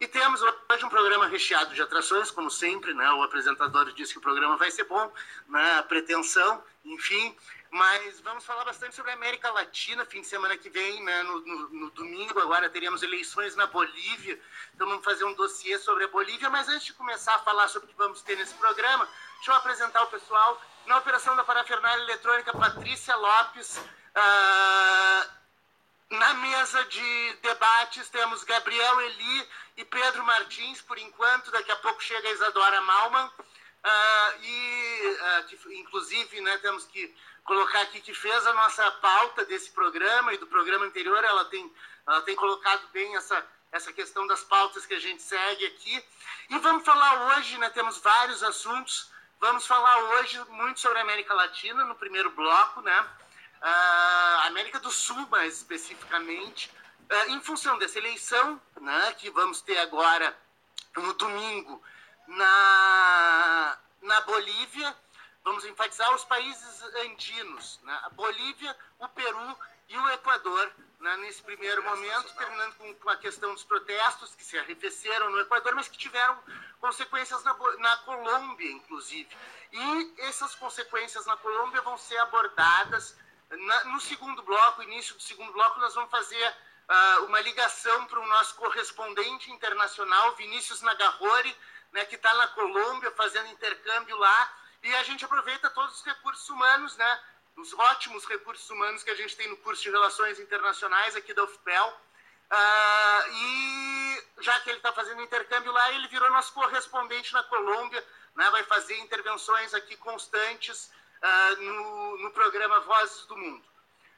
E temos hoje um programa recheado de atrações, como sempre, né? O apresentador disse que o programa vai ser bom, né? Pretensão, enfim. Mas vamos falar bastante sobre a América Latina, fim de semana que vem, né? no, no, no domingo agora teremos eleições na Bolívia, então vamos fazer um dossiê sobre a Bolívia, mas antes de começar a falar sobre o que vamos ter nesse programa, deixa eu apresentar o pessoal. Na operação da parafernália eletrônica, Patrícia Lopes, uh, na mesa de debates temos Gabriel Eli e Pedro Martins, por enquanto, daqui a pouco chega a Isadora Malman. Uh, e, uh, que, inclusive, né, temos que colocar aqui que fez a nossa pauta desse programa e do programa anterior, ela tem, ela tem colocado bem essa, essa questão das pautas que a gente segue aqui. E vamos falar hoje, né, temos vários assuntos, vamos falar hoje muito sobre a América Latina, no primeiro bloco, né? Uh, América do Sul, mais especificamente, uh, em função dessa eleição né, que vamos ter agora no domingo na, na Bolívia. Vamos enfatizar os países andinos, né? a Bolívia, o Peru e o Equador, né, nesse primeiro momento, terminando com, com, a questão dos protestos que se arrefeceram no Equador, mas que tiveram consequências na, na Colômbia, inclusive. E essas consequências na Colômbia vão ser abordadas na, no segundo bloco, início do segundo bloco, nós vamos fazer uh, uma ligação para o nosso correspondente internacional, Vinícius Nagarrori, né, que está na Colômbia fazendo intercâmbio lá, e a gente aproveita todos os recursos humanos, né, os ótimos recursos humanos que a gente tem no curso de Relações Internacionais aqui da UFPEL, uh, e já que ele está fazendo intercâmbio lá, ele virou nosso correspondente na Colômbia, né, vai fazer intervenções aqui constantes, uh, no, no programa Vozes do Mundo.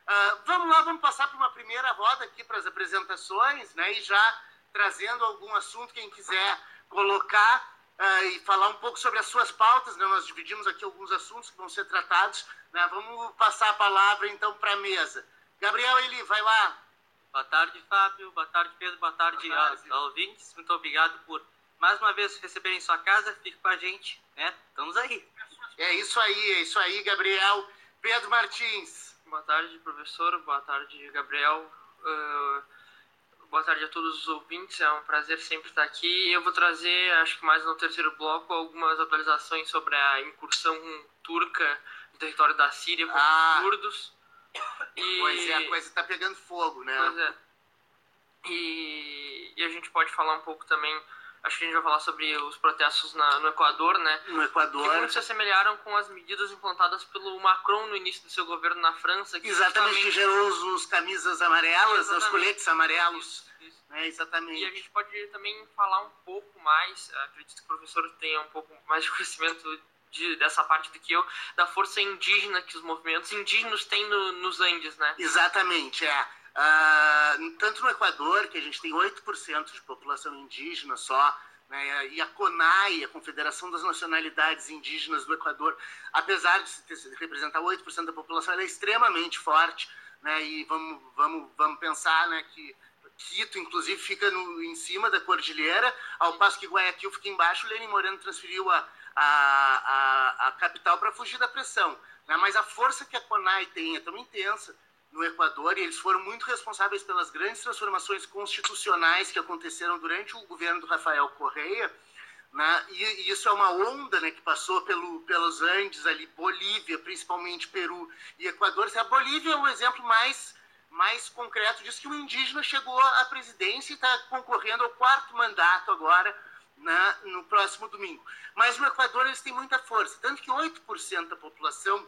Uh, vamos lá, vamos passar para uma primeira roda aqui para as apresentações, né? E já trazendo algum assunto, quem quiser colocar uh, e falar um pouco sobre as suas pautas, né? Nós dividimos aqui alguns assuntos que vão ser tratados, né? Vamos passar a palavra então para a mesa. Gabriel Eli, vai lá. Boa tarde, Fábio. Boa tarde, Pedro. Boa tarde, Boa tarde. ouvintes. Muito obrigado por mais uma vez receberem sua casa. Fique com a gente, né? Estamos aí. É isso aí, é isso aí, Gabriel. Pedro Martins. Boa tarde, professor. Boa tarde, Gabriel. Uh, boa tarde a todos os ouvintes. É um prazer sempre estar aqui. Eu vou trazer, acho que mais no terceiro bloco, algumas atualizações sobre a incursão turca no território da Síria contra ah, os curdos. E... Pois é, a coisa está pegando fogo, né? Pois é. E, e a gente pode falar um pouco também Acho que a gente vai falar sobre os protestos na, no Equador, né? No Equador. Que muito se assemelharam com as medidas implantadas pelo Macron no início do seu governo na França. Que exatamente, justamente... que gerou os, os camisas amarelas, exatamente. os coletes amarelos. Isso, isso. É, exatamente. E a gente pode também falar um pouco mais, acredito que o professor tenha um pouco mais de conhecimento de, dessa parte do que eu, da força indígena que os movimentos indígenas têm no, nos Andes, né? Exatamente, é. Uh, tanto no Equador, que a gente tem 8% de população indígena só, né, e a CONAI, a Confederação das Nacionalidades Indígenas do Equador, apesar de representar 8% da população, ela é extremamente forte, né, e vamos, vamos, vamos pensar né, que Quito, inclusive, fica no, em cima da cordilheira, ao passo que Guayaquil fica embaixo, Lenin Moreno transferiu a, a, a, a capital para fugir da pressão. Né, mas a força que a CONAI tem é tão intensa no Equador e eles foram muito responsáveis pelas grandes transformações constitucionais que aconteceram durante o governo do Rafael Correia. Né? E, e, isso é uma onda né, que passou pelo, pelos Andes, ali, Bolívia, principalmente Peru e Equador. A Bolívia é o exemplo mais, mais concreto disso, que o indígena chegou à presidência e está concorrendo ao quarto mandato agora, né, no próximo domingo. Mas no Equador eles têm muita força, tanto que 8% da população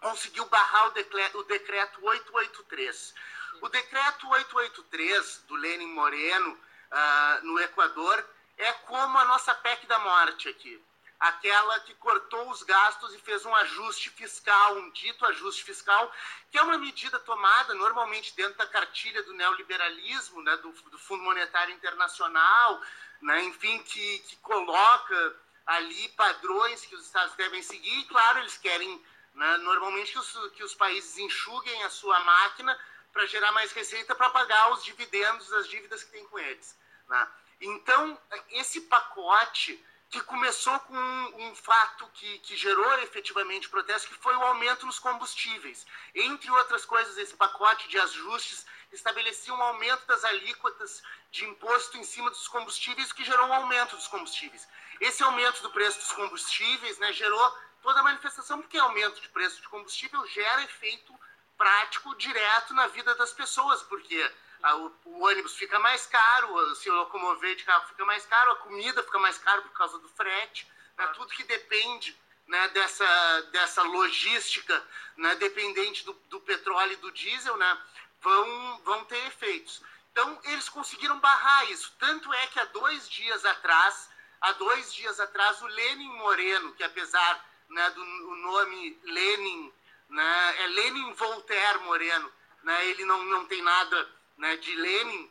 conseguiu barrar o decreto, o decreto 883. O decreto 883 do Lenin Moreno, uh, no Equador, é como a nossa PEC da morte aqui. Aquela que cortou os gastos e fez um ajuste fiscal, um dito ajuste fiscal, que é uma medida tomada normalmente dentro da cartilha do neoliberalismo, né, do, do Fundo Monetário Internacional, né, enfim, que, que coloca ali padrões que os Estados devem seguir, e claro, eles querem né? Normalmente que os, que os países enxuguem a sua máquina para gerar mais receita para pagar os dividendos das dívidas que tem com eles. Né? Então, esse pacote que começou com um, um fato que, que, gerou efetivamente protesto, que foi o aumento nos combustíveis. Entre outras coisas, esse pacote de ajustes estabelecia um aumento das alíquotas de imposto em cima dos combustíveis, que gerou um aumento dos combustíveis. Esse aumento do preço dos combustíveis né, gerou toda a manifestação, porque aumento de preço de combustível gera efeito prático direto na vida das pessoas, porque a, o, o, ônibus fica mais caro, se locomover de carro fica mais caro, a comida fica mais caro por causa do frete, né, tudo que depende né, dessa, dessa logística né, dependente do, do petróleo e do diesel, né, vão, vão ter efeitos. Então, eles conseguiram barrar isso. Tanto é que há dois dias atrás, há dois dias atrás, o Lenin Moreno, que apesar né, do nome Lenin, né, é Lenin Voltaire Moreno, né, ele não, não tem nada né, de Lenin,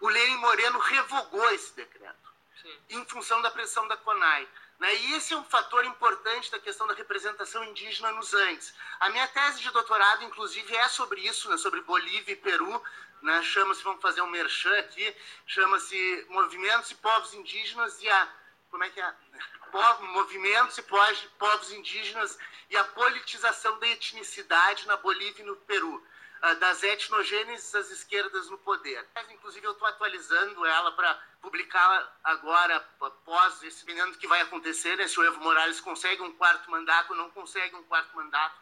o Lenin Moreno revogou esse decreto, Sim. em função da pressão da CONAI. Né? E esse é um fator importante da questão da representação indígena nos Andes. A minha tese de doutorado, inclusive, é sobre isso, né? sobre Bolívia e Peru. Né? Chama-se, vamos fazer um merchan aqui, chama-se Movimentos e Povos Indígenas e a. Como é que é? movimentos e povos indígenas e a politização da etnicidade na Bolívia e no Peru. Ah, das etnogêneses às esquerdas no poder. Inclusive, eu estou atualizando ela para publicar agora, após esse, que vai acontecer, né, se o Evo Morales consegue um quarto mandato ou não consegue um quarto mandato.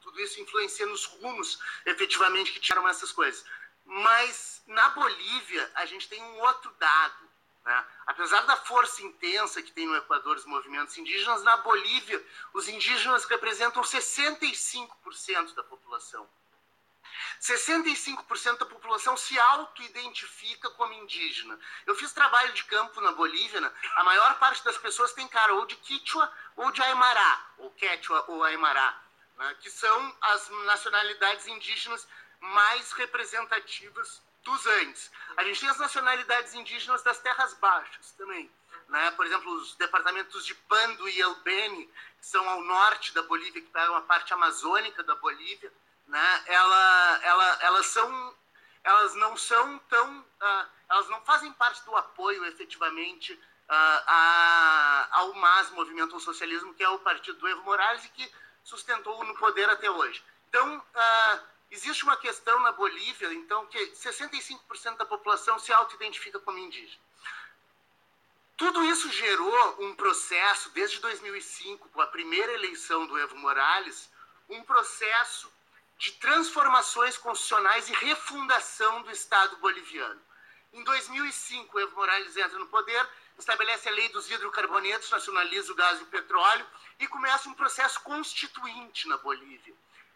Tudo isso influencia nos rumos, efetivamente, que tiram essas coisas. Mas na Bolívia, a gente tem um outro dado. Né? Apesar da força intensa que tem no Equador os movimentos indígenas, na Bolívia, os indígenas representam 65% da população. 65% da população se auto-identifica como indígena. Eu fiz trabalho de campo na Bolívia, né? a maior parte das pessoas tem cara ou de Quichua ou de Aymara, ou Quechua ou Aymara, né? que são as nacionalidades indígenas mais representativas dos Andes. A gente tem as nacionalidades indígenas das terras baixas também. Né? Por exemplo, os departamentos de Pando e El Beni, que são ao norte da Bolívia, que pegam a parte amazônica da Bolívia né, ela, ela, elas são, elas não são tão, uh, elas não fazem parte do apoio efetivamente uh, a, ao MAS, Movimento ao Socialismo, que é o partido do Evo Morales e que sustentou no poder até hoje. Então, uh, existe uma questão na Bolívia, então, que 65% da população se auto-identifica como indígena. Tudo isso gerou um processo, desde 2005, com a primeira eleição do Evo Morales, um processo de transformações constitucionais e refundação do Estado boliviano. Em 2005, Evo Morales entra no poder, estabelece a lei dos hidrocarbonetos, nacionaliza o gás e o petróleo e começa um processo constituinte na Bolívia,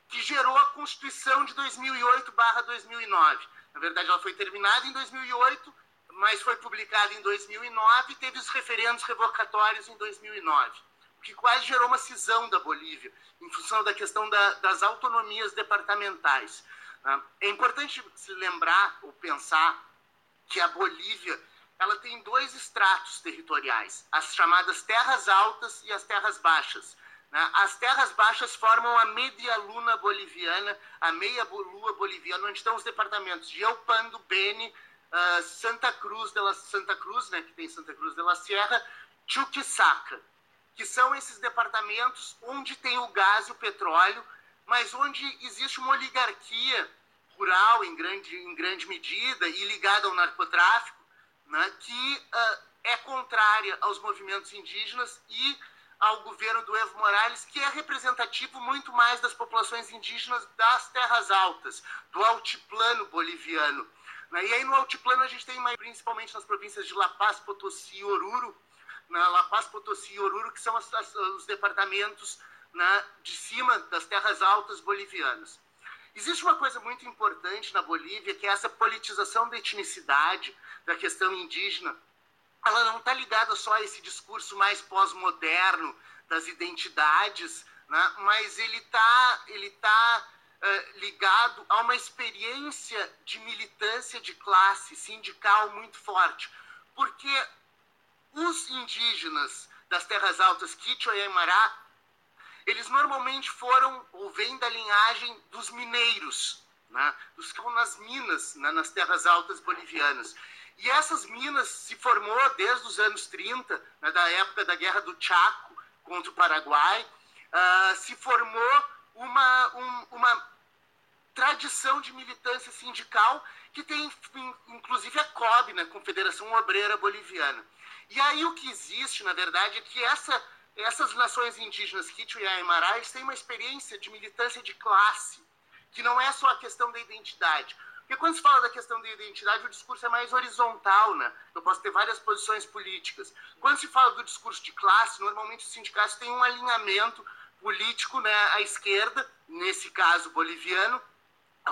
que gerou a Constituição de 2008/2009. Na verdade, ela foi terminada em 2008, mas foi publicada em 2009 e teve os referendos revocatórios em 2009 que quase gerou uma cisão da Bolívia, em função da questão da, das autonomias departamentais. Né? É importante se lembrar ou pensar que a Bolívia ela tem dois estratos territoriais, as chamadas terras altas e as terras baixas. Né? As terras baixas formam a media luna boliviana, a meia lua boliviana, onde estão os departamentos de El Pando, Beni, uh, Santa Cruz de la Santa Cruz, né, que tem Santa Cruz de la Sierra, Chuquisaca que são esses departamentos onde tem o gás e o petróleo, mas onde existe uma oligarquia rural em grande, em grande medida e ligada ao narcotráfico, né, que uh, é contrária aos movimentos indígenas e ao governo do Evo Morales, que é representativo muito mais das populações indígenas das terras altas, do altiplano boliviano. Né? E aí no altiplano a gente tem, principalmente nas províncias de La Paz, Potosí e Oruro, na La Paz, Potosí e Oruro, que são as, as, os departamentos né, de cima das terras altas bolivianas. Existe uma coisa muito importante na Bolívia, que é essa politização da etnicidade, da questão indígena. Ela não está ligada só a esse discurso mais pós-moderno das identidades, né, mas ele está ele tá, uh, ligado a uma experiência de militância de classe sindical muito forte. Porque os indígenas das terras altas Quichua e Aymara, eles normalmente foram ou vêm da linhagem dos mineiros, né? dos que estão nas minas, né? nas terras altas bolivianas. E essas minas se formou desde os anos 30, né? da época da Guerra do Chaco contra o Paraguai, uh, se formou uma, um, uma tradição de militância sindical que tem, inclusive, a COB, né, Confederação Obreira Boliviana. E aí o que existe, na verdade, é que essa, essas nações indígenas, Quechua e Aymara, têm uma experiência de militância de classe, que não é só a questão da identidade. Porque quando se fala da questão da identidade, o discurso é mais horizontal, né? Eu posso ter várias posições políticas. Quando se fala do discurso de classe, normalmente os sindicatos têm um alinhamento político né, à esquerda, nesse caso boliviano,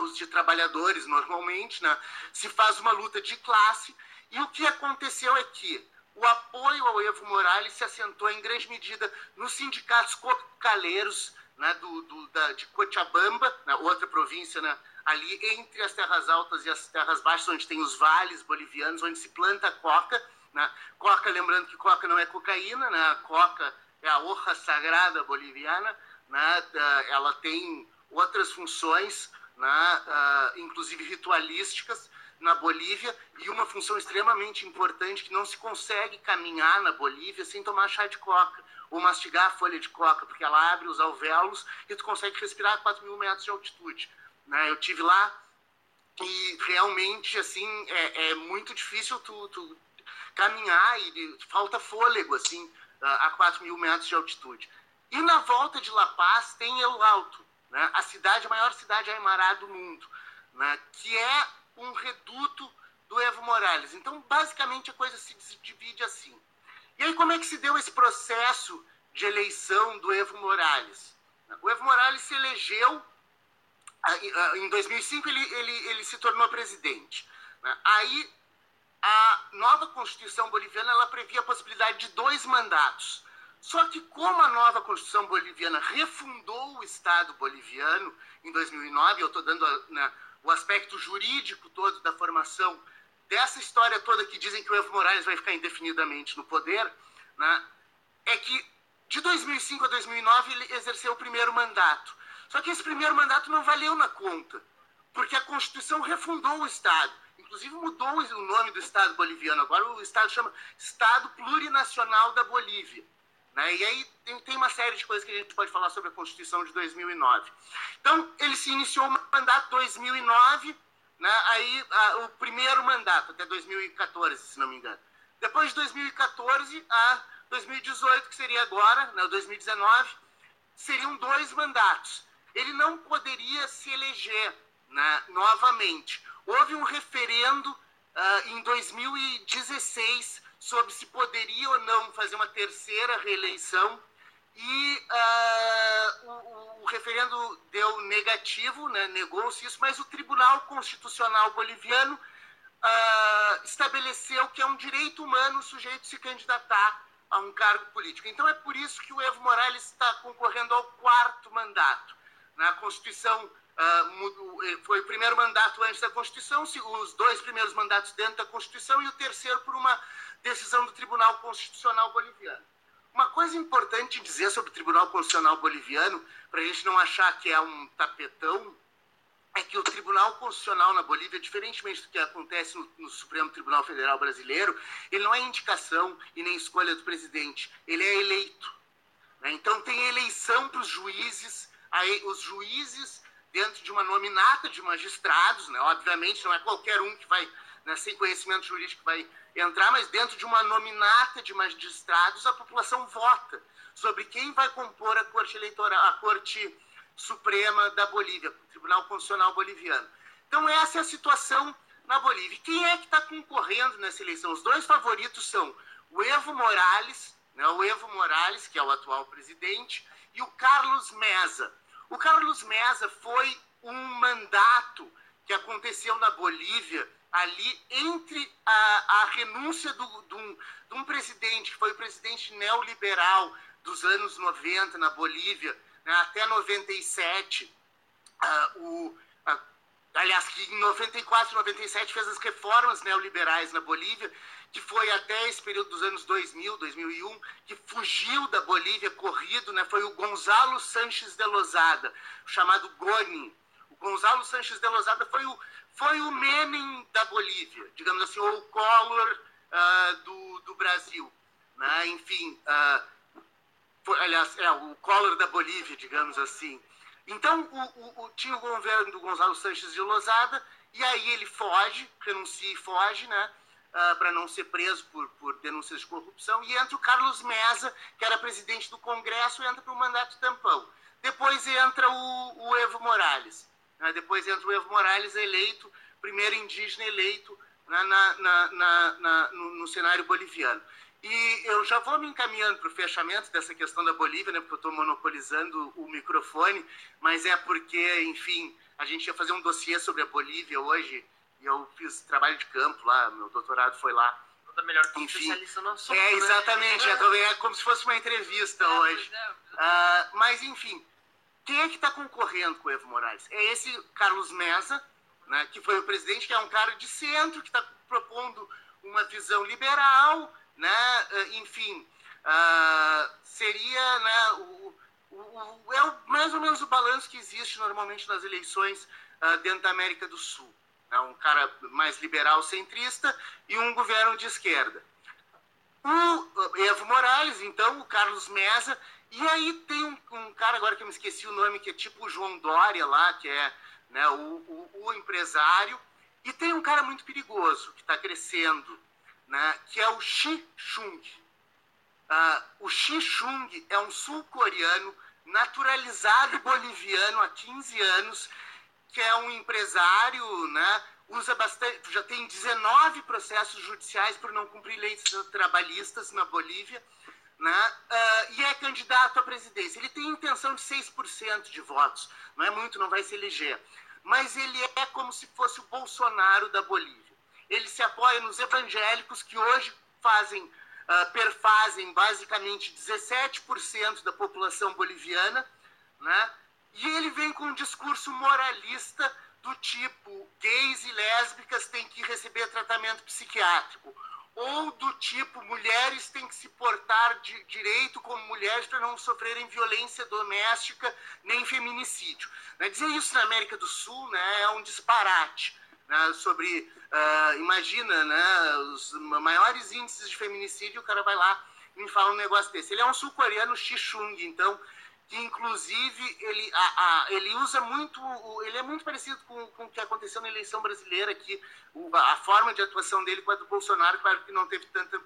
os de trabalhadores normalmente, né? Se faz uma luta de classe. E o que aconteceu é que o apoio ao Evo Morales se assentou em grande medida nos sindicatos cocaleiros né, do, do, da, de Cochabamba, né, outra província né, ali entre as terras altas e as terras baixas, onde tem os vales bolivianos, onde se planta coca. Né? Coca, lembrando que coca não é cocaína, né? a coca é a hoja sagrada boliviana, né? ela tem outras funções, né? uh, inclusive ritualísticas, na Bolívia, e uma função extremamente importante que não se consegue caminhar na Bolívia sem tomar chá de coca ou mastigar a folha de coca, porque ela abre os alvéolos e tu consegue respirar a 4 mil metros de altitude. Né? Eu tive lá e realmente assim é, é muito difícil tu, tu, caminhar e falta fôlego assim a 4 mil metros de altitude. E na volta de La Paz tem El Alto, né? a cidade, a maior cidade aimará do mundo, né? que é um reduto do Evo Morales. Então, basicamente, a coisa se divide assim. E aí, como é que se deu esse processo de eleição do Evo Morales? O Evo Morales se elegeu em 2005 ele, ele, ele se tornou presidente. Né? Aí a nova Constituição boliviana ela previa a possibilidade de dois mandatos. Só que como a nova Constituição boliviana refundou o Estado boliviano em 2009, eu estou dando né, o aspecto jurídico todo da formação dessa história toda que dizem que o Evo Morales vai ficar indefinidamente no poder, né, é que de 2005 a 2009 ele exerceu o primeiro mandato. Só que esse primeiro mandato não valeu na conta, porque a Constituição refundou o Estado. Inclusive mudou o nome do Estado boliviano. Agora o Estado chama Estado Plurinacional da Bolívia. Né? E aí tem, uma série de coisas que a gente pode falar sobre a Constituição de 2009. Então, ele se iniciou o mandato 2009, né? aí a, o primeiro mandato, até 2014, se não me engano. Depois de 2014 a 2018, que seria agora, né, 2019, seriam dois mandatos ele não poderia se eleger né, novamente. Houve um referendo uh, em 2016 sobre se poderia ou não fazer uma terceira reeleição e uh, o, o, referendo deu negativo, né, negou-se isso, mas o Tribunal Constitucional Boliviano uh, estabeleceu que é um direito humano o sujeito se candidatar a um cargo político. Então é por isso que o Evo Morales está concorrendo ao quarto mandato na Constituição, uh, foi o primeiro mandato antes da Constituição, os dois primeiros mandatos dentro da Constituição e o terceiro por uma decisão do Tribunal Constitucional Boliviano. Uma coisa importante dizer sobre o Tribunal Constitucional Boliviano, para a gente não achar que é um tapetão, é que o Tribunal Constitucional na Bolívia, diferentemente do que acontece no, no, Supremo Tribunal Federal Brasileiro, ele não é indicação e nem escolha do presidente, ele é eleito. Né? Então tem eleição para os juízes, aí os juízes, dentro de uma nominata de magistrados, né, obviamente não é qualquer um que vai, né, sem conhecimento jurídico, vai entrar, mas dentro de uma nominata de magistrados, a população vota sobre quem vai compor a Corte Eleitoral, a Corte Suprema da Bolívia, o Tribunal Constitucional Boliviano. Então, essa é a situação na Bolívia. Quem é que está concorrendo nessa eleição? Os dois favoritos são o Evo Morales, né, o Evo Morales, que é o atual presidente, e o Carlos Mesa. O Carlos Mesa foi um mandato que aconteceu na Bolívia ali entre a, a renúncia do, de, um, um presidente, que foi o presidente neoliberal dos anos 90 na Bolívia, né, até 97, uh, ah, o, uh, aliás, que em 94, 97 fez as reformas neoliberais na Bolívia, que foi até esse período dos anos 2000, 2001, que fugiu da Bolívia corrido, né, foi o Gonzalo Sanches de Lozada, chamado Goni. O Gonzalo Sanches de Lozada foi o, foi o Menem da Bolívia, digamos assim, ou o Collor uh, do, do Brasil. Né? Enfim, uh, foi, aliás, é o Collor da Bolívia, digamos assim. Então, o, o, tinha o governo do Gonzalo Sanches de Lozada, e aí ele foge, renuncia e foge, né? Uh, ah, para não ser preso por, por denúncias de corrupção, e entra o Carlos Mesa, que era presidente do Congresso, entra para o mandato tampão. Depois entra o, o Evo Morales. Né? Depois entra o Evo Morales eleito, primeiro indígena eleito né? na, na, na, no, no cenário boliviano. E eu já vou me encaminhando para o fechamento dessa questão da Bolívia, né, porque eu estou monopolizando o microfone, mas é porque, enfim, a gente ia fazer um dossiê sobre a Bolívia hoje, eu fiz trabalho de campo lá, meu doutorado foi lá. Toda melhor que Enfim, no assunto, É, né? exatamente, né? é, como se fosse uma entrevista é, hoje. É, uh, mas, enfim, quem é que está concorrendo com o Evo Morales? É esse Carlos Mesa, né, que foi o presidente, que é um cara de centro, que está propondo uma visão liberal, né? Eh, enfim, uh, seria né, o, o, o, é mais ou menos o balanço que existe normalmente nas eleições dentro da América do Sul. Né? Um cara mais liberal centrista e um governo de esquerda. O Evo Morales, então, o Carlos Mesa, e aí tem um, um cara, agora que eu me esqueci o nome, que é tipo o João Dória lá, que é né, o, o empresário, e tem um cara muito perigoso, que está crescendo, né, que é o Shi Chung. Uh, o Shi Chung é um sul-coreano naturalizado boliviano há 15 anos, que é um empresário, né, usa bastante, já tem 19 processos judiciais por não cumprir leis trabalhistas na Bolívia, né, uh, e é candidato à presidência. Ele tem intenção de 6% de votos, não é muito, não vai se eleger, mas ele é como se fosse o Bolsonaro da Bolívia ele se apoia nos evangélicos que hoje fazem, uh, perfazem basicamente 17% da população boliviana, né? E ele vem com um discurso moralista do tipo gays e lésbicas têm que receber tratamento psiquiátrico, ou do tipo mulheres têm que se portar de direito como mulheres para não sofrerem violência doméstica nem feminicídio. Né? Dizer isso na América do Sul né, é um disparate né, sobre, uh, imagina, né, os maiores índices de feminicídio, o cara vai lá me fala um negócio desse. Ele é um sul-coreano Xixung, então, que inclusive ele, a, a, ele usa muito, ele é muito parecido com, com o que aconteceu na eleição brasileira aqui, o, a forma de atuação dele com a do Bolsonaro, claro que não teve tanta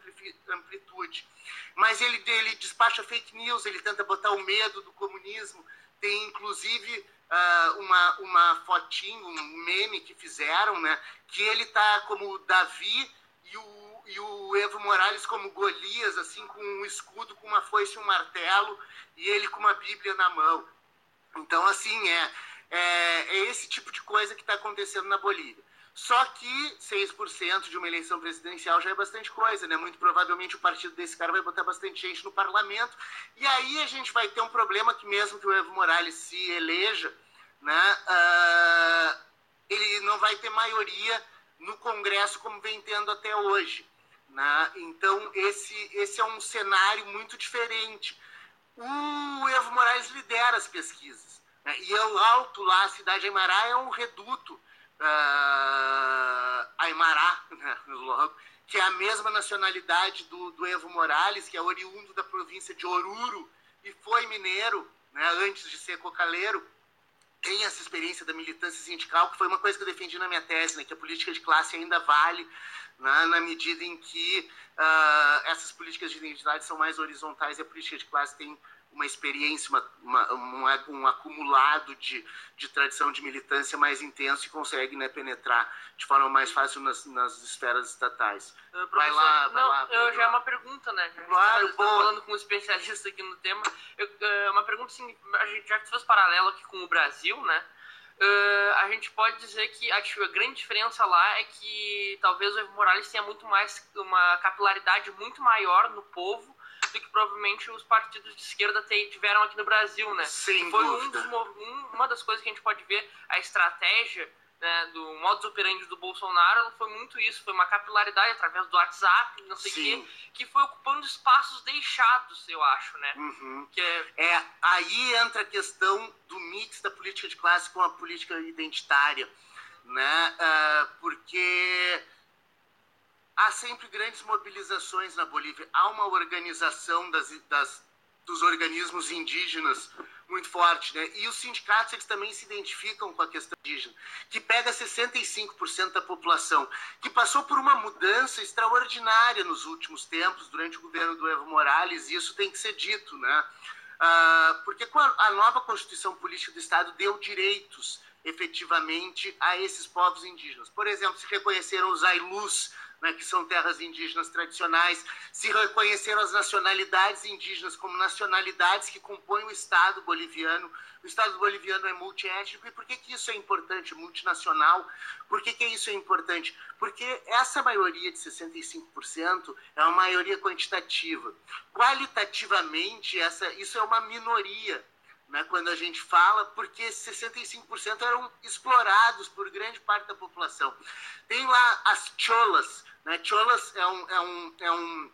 amplitude. Mas ele, ele despacha fake news, ele tenta botar o medo do comunismo, tem inclusive uh, uma, uma fotinho, um meme que fizeram, né? Que ele tá como Davi e o, e o Evo Morales como Golias, assim, com um escudo, com uma foice e um martelo, e ele com uma Bíblia na mão. Então, assim, é, é, é esse tipo de coisa que está acontecendo na Bolívia. Só que 6% de uma eleição presidencial já é bastante coisa, né? Muito provavelmente o partido desse cara vai botar bastante gente no parlamento. E aí a gente vai ter um problema que mesmo que o Evo Morales se eleja, né? Uh, ele não vai ter maioria no Congresso como vem tendo até hoje. Né? Então esse, esse é um cenário muito diferente. O Evo Morales lidera as pesquisas. Né? E o alto lá, a cidade de Aymara, é um reduto uh, Aymara, né, logo, que é a mesma nacionalidade do, do Evo Morales, que é oriundo da província de Oruro e foi mineiro né, antes de ser cocaleiro. Tem essa experiência da militância sindical, que foi uma coisa que eu defendi na minha tese, né, que a política de classe ainda vale né, na medida em que uh, essas políticas de identidade são mais horizontais e a política de classe tem uma experiência, uma, uma, uma, um acumulado de, de tradição de militância mais intenso e consegue né, penetrar de forma mais fácil nas, nas esferas estatais. Uh, vai lá, vai não, lá. Eu, já é uma pergunta, né? Claro, está falando com um especialista aqui no tema. Eu, uh, uma pergunta assim, a gente já fez paralelo aqui com o Brasil, né? Uh, a gente pode dizer que a, a, grande diferença lá é que talvez o Evo Morales tenha muito mais uma capilaridade muito maior no povo do que provavelmente os partidos de esquerda tiveram aqui no Brasil, né? Sem Foi um dos, uma das coisas que a gente pode ver, a estratégia né, do modus operandi do Bolsonaro foi muito isso, foi uma capilaridade através do WhatsApp, não sei o quê, que foi ocupando espaços deixados, eu acho, né? Uhum. Que é... é... aí entra a questão do mix da política de classe com a política identitária, né? Uh, porque há sempre grandes mobilizações na Bolívia. Há uma organização das, das dos organismos indígenas muito forte, né? E os sindicatos eles também se identificam com a questão indígena, que pega 65% da população, que passou por uma mudança extraordinária nos últimos tempos durante o governo do Evo Morales, e isso tem que ser dito, né? Ah, porque a nova Constituição Política do Estado deu direitos efetivamente a esses povos indígenas. Por exemplo, se reconheceram os Ailus né, que são terras indígenas tradicionais, se reconheceram as nacionalidades indígenas como nacionalidades que compõem o Estado boliviano. O Estado boliviano é multiétnico. E por que, que isso é importante, multinacional? Por que, que isso é importante? Porque essa maioria de 65% é uma maioria quantitativa. Qualitativamente, essa, isso é uma minoria né, quando a gente fala, porque 65% eram explorados por grande parte da população. Tem lá as cholas, né? Cholas é um, é um, é um,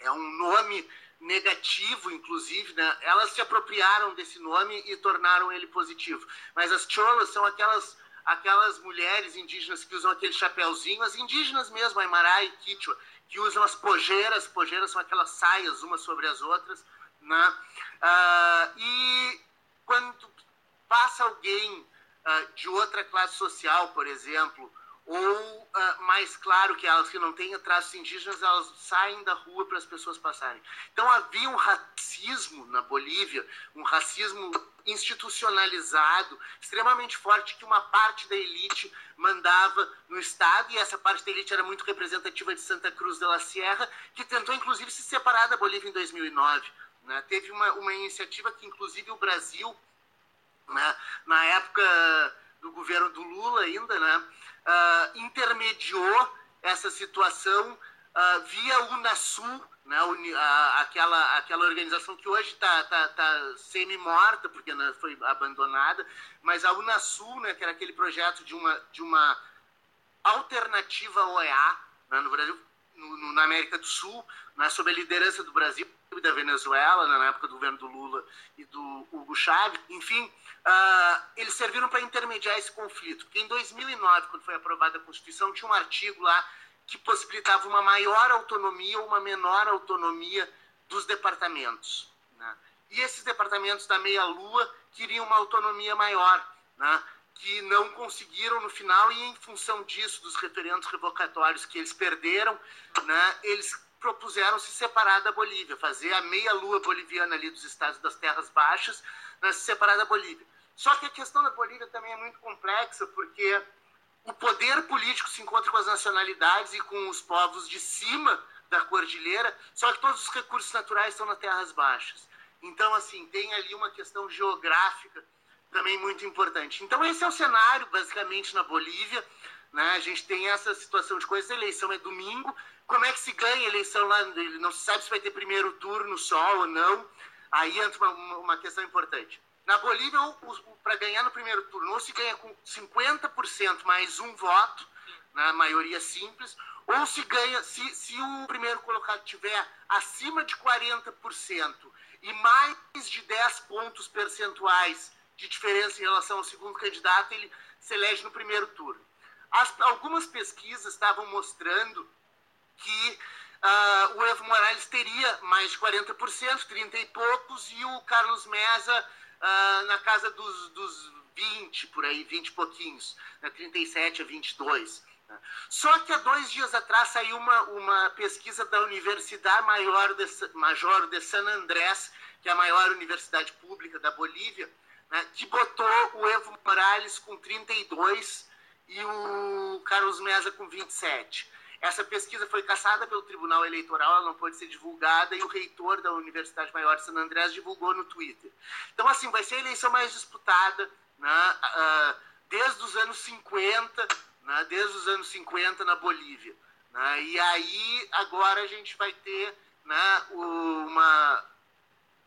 é um nome negativo, inclusive, né? elas se apropriaram desse nome e tornaram ele positivo. Mas as cholas são aquelas aquelas mulheres indígenas que usam aquele chapéuzinho, as indígenas mesmo, Aymara e Quichua, que usam as pojeiras, pojeiras são aquelas saias umas sobre as outras, né? Uh, e quando passa alguém uh, de outra classe social, por exemplo, ou uh, mais claro que elas que não têm traços indígenas, elas saem da rua para as pessoas passarem. Então havia um racismo na Bolívia, um racismo institucionalizado, extremamente forte, que uma parte da elite mandava no Estado, e essa parte da elite era muito representativa de Santa Cruz de la Sierra, que tentou inclusive se separar da Bolívia em 2009. Né? Teve uma, uma iniciativa que inclusive o Brasil, né, na época do governo do Lula ainda, né, uh, intermediou essa situação uh, via Unasul, né, uni, aquela, aquela organização que hoje está tá, tá semi-morta, porque né, foi abandonada, mas a Unasul, né, que era aquele projeto de uma, de uma alternativa OEA né, no Brasil, no, no, na América do Sul, né, sob a liderança do Brasil e da Venezuela, né, na época do governo do Lula e do Hugo Chávez, enfim, uh, eles serviram para intermediar esse conflito. Porque em 2009, quando foi aprovada a Constituição, tinha um artigo lá que possibilitava uma maior autonomia ou uma menor autonomia dos departamentos. Né? E esses departamentos da meia-lua queriam uma autonomia maior, né? que não conseguiram no final, e em função disso, dos referendos revocatórios que eles perderam, né? eles propuseram se separar da Bolívia, fazer a meia-lua boliviana ali dos estados das terras baixas, né, se separar da Bolívia. Só que a questão da Bolívia também é muito complexa, porque o poder político se encontra com as nacionalidades e com os povos de cima da cordilheira, só que todos os recursos naturais estão nas terras baixas. Então, assim, tem ali uma questão geográfica também muito importante. Então, esse é o cenário, basicamente, na Bolívia. Né? A gente tem essa situação de coisas, a eleição é domingo, como é que se ganha a eleição lá? Não se sabe se vai ter primeiro turno só ou não. Aí entra uma, uma questão importante. Na Bolívia, para ganhar no primeiro turno, ou se ganha com 50% mais um voto, na né, maioria simples, ou se ganha, se, se o primeiro colocado tiver acima de 40% e mais de 10 pontos percentuais de diferença em relação ao segundo candidato, ele se elege no primeiro turno. As, algumas pesquisas estavam mostrando que uh, o Evo Morales teria mais de 40%, 30 e poucos, e o Carlos Mesa uh, na casa dos, dos 20, por aí, 20 e pouquinhos, né, 37 a 22. Né. Só que há dois dias atrás saiu uma, uma pesquisa da Universidade Maior de, Major de San Andrés, que é a maior universidade pública da Bolívia, né, que botou o Evo Morales com 32 e o Carlos Mesa com 27. Essa pesquisa foi caçada pelo Tribunal Eleitoral, ela não pode ser divulgada, e o reitor da Universidade Maior de San Andrés divulgou no Twitter. Então, assim, vai ser a eleição mais disputada né, desde os anos 50, né, desde os anos 50 na Bolívia. Né, e aí, agora a gente vai ter né, uma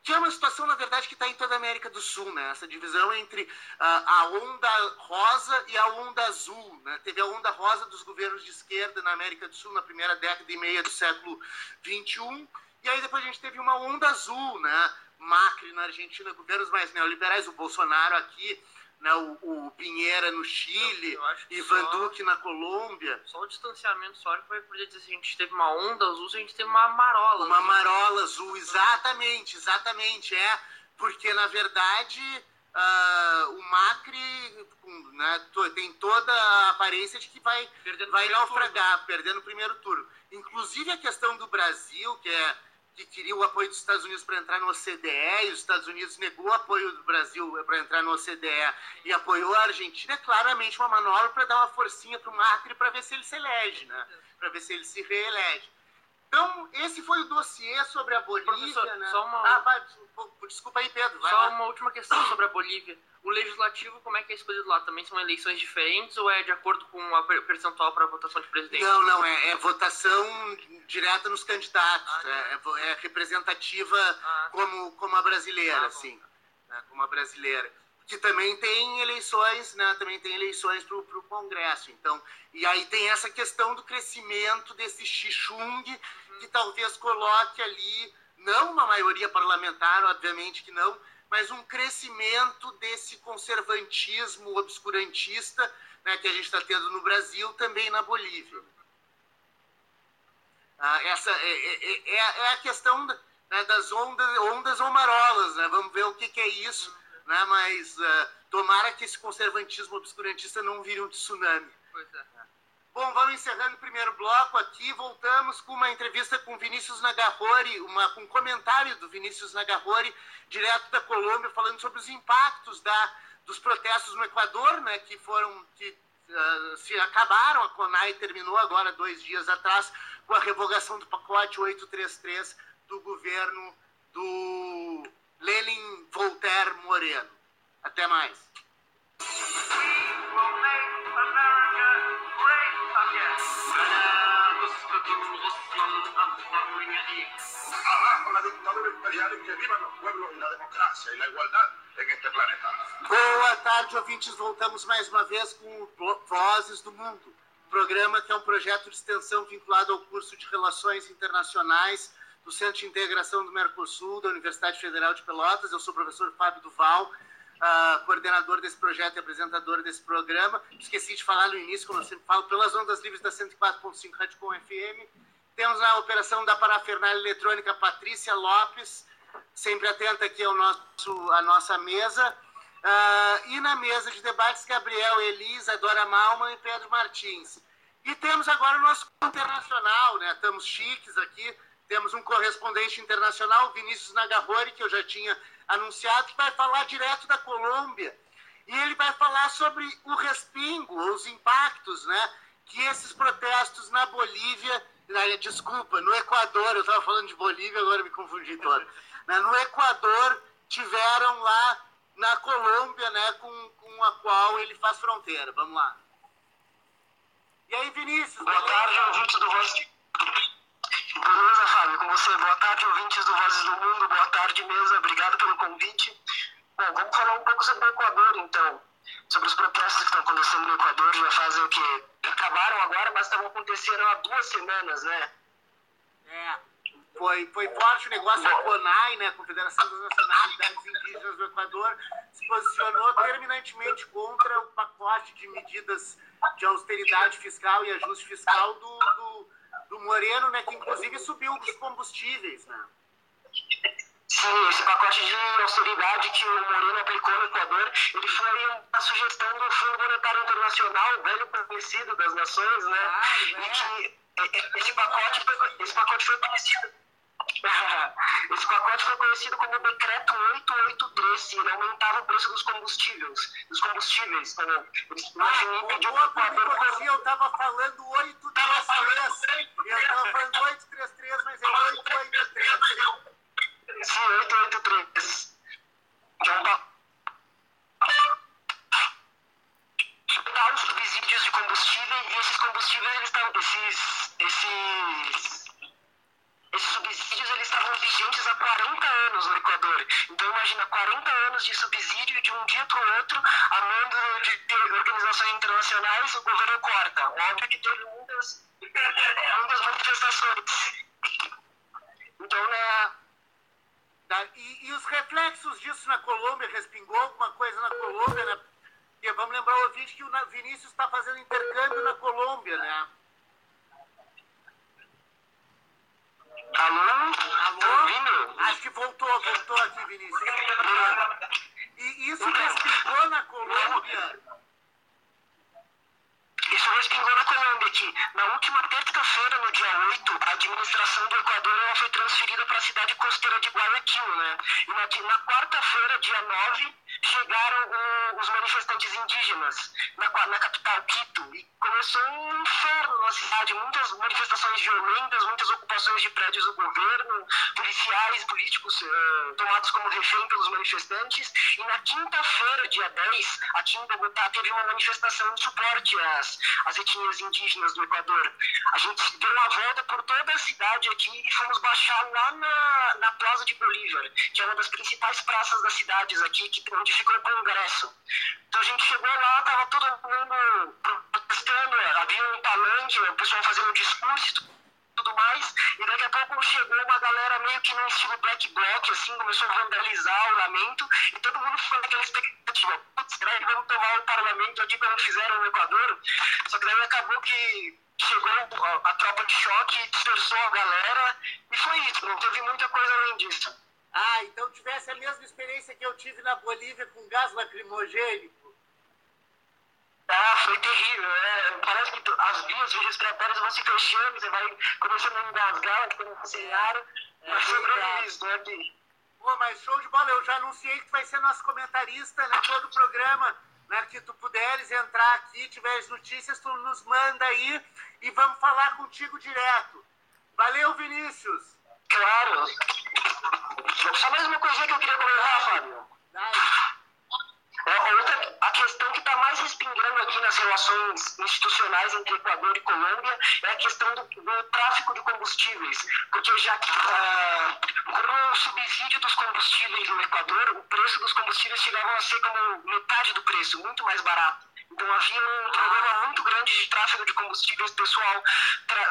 que é uma situação, na verdade, que está em toda a América do Sul, né? Essa divisão entre uh, a onda rosa e a onda azul, né? Teve a onda rosa dos governos de esquerda na América do Sul na primeira década e meia do século XXI, e aí depois a gente teve uma onda azul, né? Macri na Argentina, governos mais neoliberais, o Bolsonaro aqui né, o, o Pinheira no Chile, Ivan só, Duque na Colômbia. Só o distanciamento histórico vai poder dizer se a gente teve uma onda azul, se a gente teve uma marola Uma marola azul, exatamente, exatamente, é, porque na verdade uh, o Macri né, tem toda a aparência de que vai, vai naufragar, turno. perdendo o primeiro turno. Inclusive a questão do Brasil, que é que queria o apoio dos Estados Unidos para entrar no OCDE, e os Estados Unidos negou o apoio do Brasil para entrar no OCDE e apoiou a Argentina, é claramente uma manobra para dar uma forcinha para o Macri para ver se ele se elege, né? para ver se ele se reelege. Então, esse foi o dossiê sobre a Bolívia. né? só uma... ah, vai, desculpa aí, Pedro. só lá. uma última questão sobre a Bolívia. O legislativo, como é que é escolhido lá? Também são eleições diferentes ou é de acordo com a percentual para a votação de presidente? Não, não, é, é votação direta nos candidatos. Ah, é, é, é, representativa ah, como, como a brasileira, ah, assim. Né, como a brasileira que também tem eleições, né, também tem eleições para o Congresso. Então, e aí tem essa questão do crescimento desse Xixung, que talvez coloque ali, não uma maioria parlamentar, obviamente que não, mas um crescimento desse conservantismo obscurantista né, que a gente está tendo no Brasil, também na Bolívia. Ah, essa é, é, é, é, a questão né, das ondas, ondas ou marolas, né? vamos ver o que, que é isso né? mas uh, tomara que esse conservantismo obscurantista não vire um tsunami. Pois é. Bom, vamos encerrando o primeiro bloco aqui. Voltamos com uma entrevista com Vinícius Nagarrori, uma, um comentário do Vinícius Nagarrori, direto da Colômbia, falando sobre os impactos da, dos protestos no Equador, né, que foram que uh, se acabaram. A Conai terminou agora dois dias atrás com a revogação do pacote 833 do governo do Lenin Voltaire Moreno. Até mais. Boa tarde, ouvintes. Voltamos mais uma vez com Vozes do Mundo, programa que é um projeto de extensão vinculado ao curso de Relações Internacionais do Centro de Integração do Mercosul, da Universidade Federal de Pelotas. Eu sou o professor Fábio Duval, uh, coordenador desse projeto e apresentador desse programa. Esqueci de falar no início, como eu sempre falo, pelas ondas livres da 104.5 Radicom FM. Temos na operação da parafernália eletrônica Patrícia Lopes, sempre atenta aqui ao nosso, à nossa mesa. Uh, e na mesa de debates, Gabriel Elisa, Dora Malman e Pedro Martins. E temos agora o nosso internacional, né? Estamos chiques aqui temos um correspondente internacional, Vinícius Nagarrori, que eu já tinha anunciado, que vai falar direto da Colômbia. E ele vai falar sobre o respingo, os impactos, né? Que esses protestos na Bolívia, desculpa, no Equador, eu estava falando de Bolívia, agora me confundi todo. Né, no Equador tiveram lá na Colômbia, né, com, com a qual ele faz fronteira. Vamos lá. E aí, Vinícius? Boa tarde, ouvintes do Voz Beleza, Fábio? Com você. Boa tarde, ouvintes do Vozes do Mundo. Boa tarde, mesa. Obrigado pelo convite. Bom, vamos falar um pouco sobre o Equador, então. Sobre os protestos que estão acontecendo no Equador. Já fazem o quê? Acabaram agora, mas estavam acontecendo há duas semanas, né? É. Foi, foi forte o negócio da CONAI, né, Confederação das Nacionalidades Indígenas do Equador, se posicionou terminantemente contra o pacote de medidas de austeridade fiscal e ajuste fiscal do, do do Moreno, né, que inclusive subiu os combustíveis, né? Sim, esse pacote de austeridade que o Moreno aplicou no Equador, ele foi uma sugestão do Fundo Monetário Internacional, velho conhecido das nações, né? Ah, é. E que é, é, esse pacote foi, esse pacote foi conhecido esse pacote foi conhecido como Decreto 883 e ele aumentava o preço dos combustíveis. Dos combustíveis. Então, eles imaginam pedir o Equador. Eu estava falando 833. Eu estava falando 833, mas é 883. Sim, 883. Então, os subsídios de combustível e esses combustíveis eles estão esses esses esses subsídios eles estavam vigentes há 40 anos no Equador. Então imagina 40 anos de subsídio de um dia para o outro, a mando de organizações internacionais, o governo corta. Óbvio que teve muitas, muitas manifestações. Então, né? Tá, e, e, os reflexos disso na Colômbia, respingou alguma coisa na Colômbia, na, Porque vamos lembrar o ouvinte que o Vinícius está fazendo intercâmbio na Colômbia, né? Alô? Alô? Acho que voltou, voltou aqui, Vinícius. E isso respingou na Colômbia isso respingou na Colômbia, que na última terça-feira, no dia 8, a administração do Equador ela foi transferida para a cidade costeira de Guayaquil, né? E na, na quarta-feira, dia 9, chegaram uh, os manifestantes indígenas na, na capital, Quito, e começou um inferno na cidade, muitas manifestações violentas, muitas ocupações de prédios do governo, policiais, políticos uh, tomados como refém pelos manifestantes, e na quinta-feira, dia 10, aqui em Bogotá, teve uma manifestação de suporte às as etnias indígenas do Equador. A gente deu uma volta por toda a cidade aqui e fomos baixar lá na, na Plaza de Bolívar, que é uma das principais praças das cidades aqui, que, onde fica o Congresso. Então a gente chegou lá, tava todo mundo protestando, havia um palanque, o pessoal fazendo discurso tudo mais, e daqui a pouco chegou uma galera meio que no estilo black bloc, assim, começou a vandalizar o lamento, e todo mundo foi naquela expectativa, putz, né, vamos tomar o parlamento aqui como fizeram no Equador, só que daí acabou que chegou a, a tropa de choque, dispersou a galera, e foi isso, não teve muita coisa além disso. Ah, então tivesse a mesma experiência que eu tive na Bolívia com gás lacrimogênico. Ah, foi terrível, né? Parece que as vias respiratórias vão se fechando, você vai começando a engasgar, ficando cenário, é, mas sobrevive né, aqui. Pô, mas show de bola, eu já anunciei que tu vai ser nosso comentarista, né, todo o programa, né, que tu puderes entrar aqui, tiveres notícias, tu nos manda aí e vamos falar contigo direto. Valeu, Vinícius! Claro! Só mais uma coisinha que eu queria comentar, Fábio. Dai. É, outra, a questão que está mais respingando aqui nas relações institucionais entre Equador e Colômbia é a questão do, do tráfico de combustíveis, porque já que uh, com o subsídio dos combustíveis no Equador, o preço dos combustíveis chegavam a ser como metade do preço, muito mais barato. Então havia um problema muito grande de tráfego de combustíveis, pessoal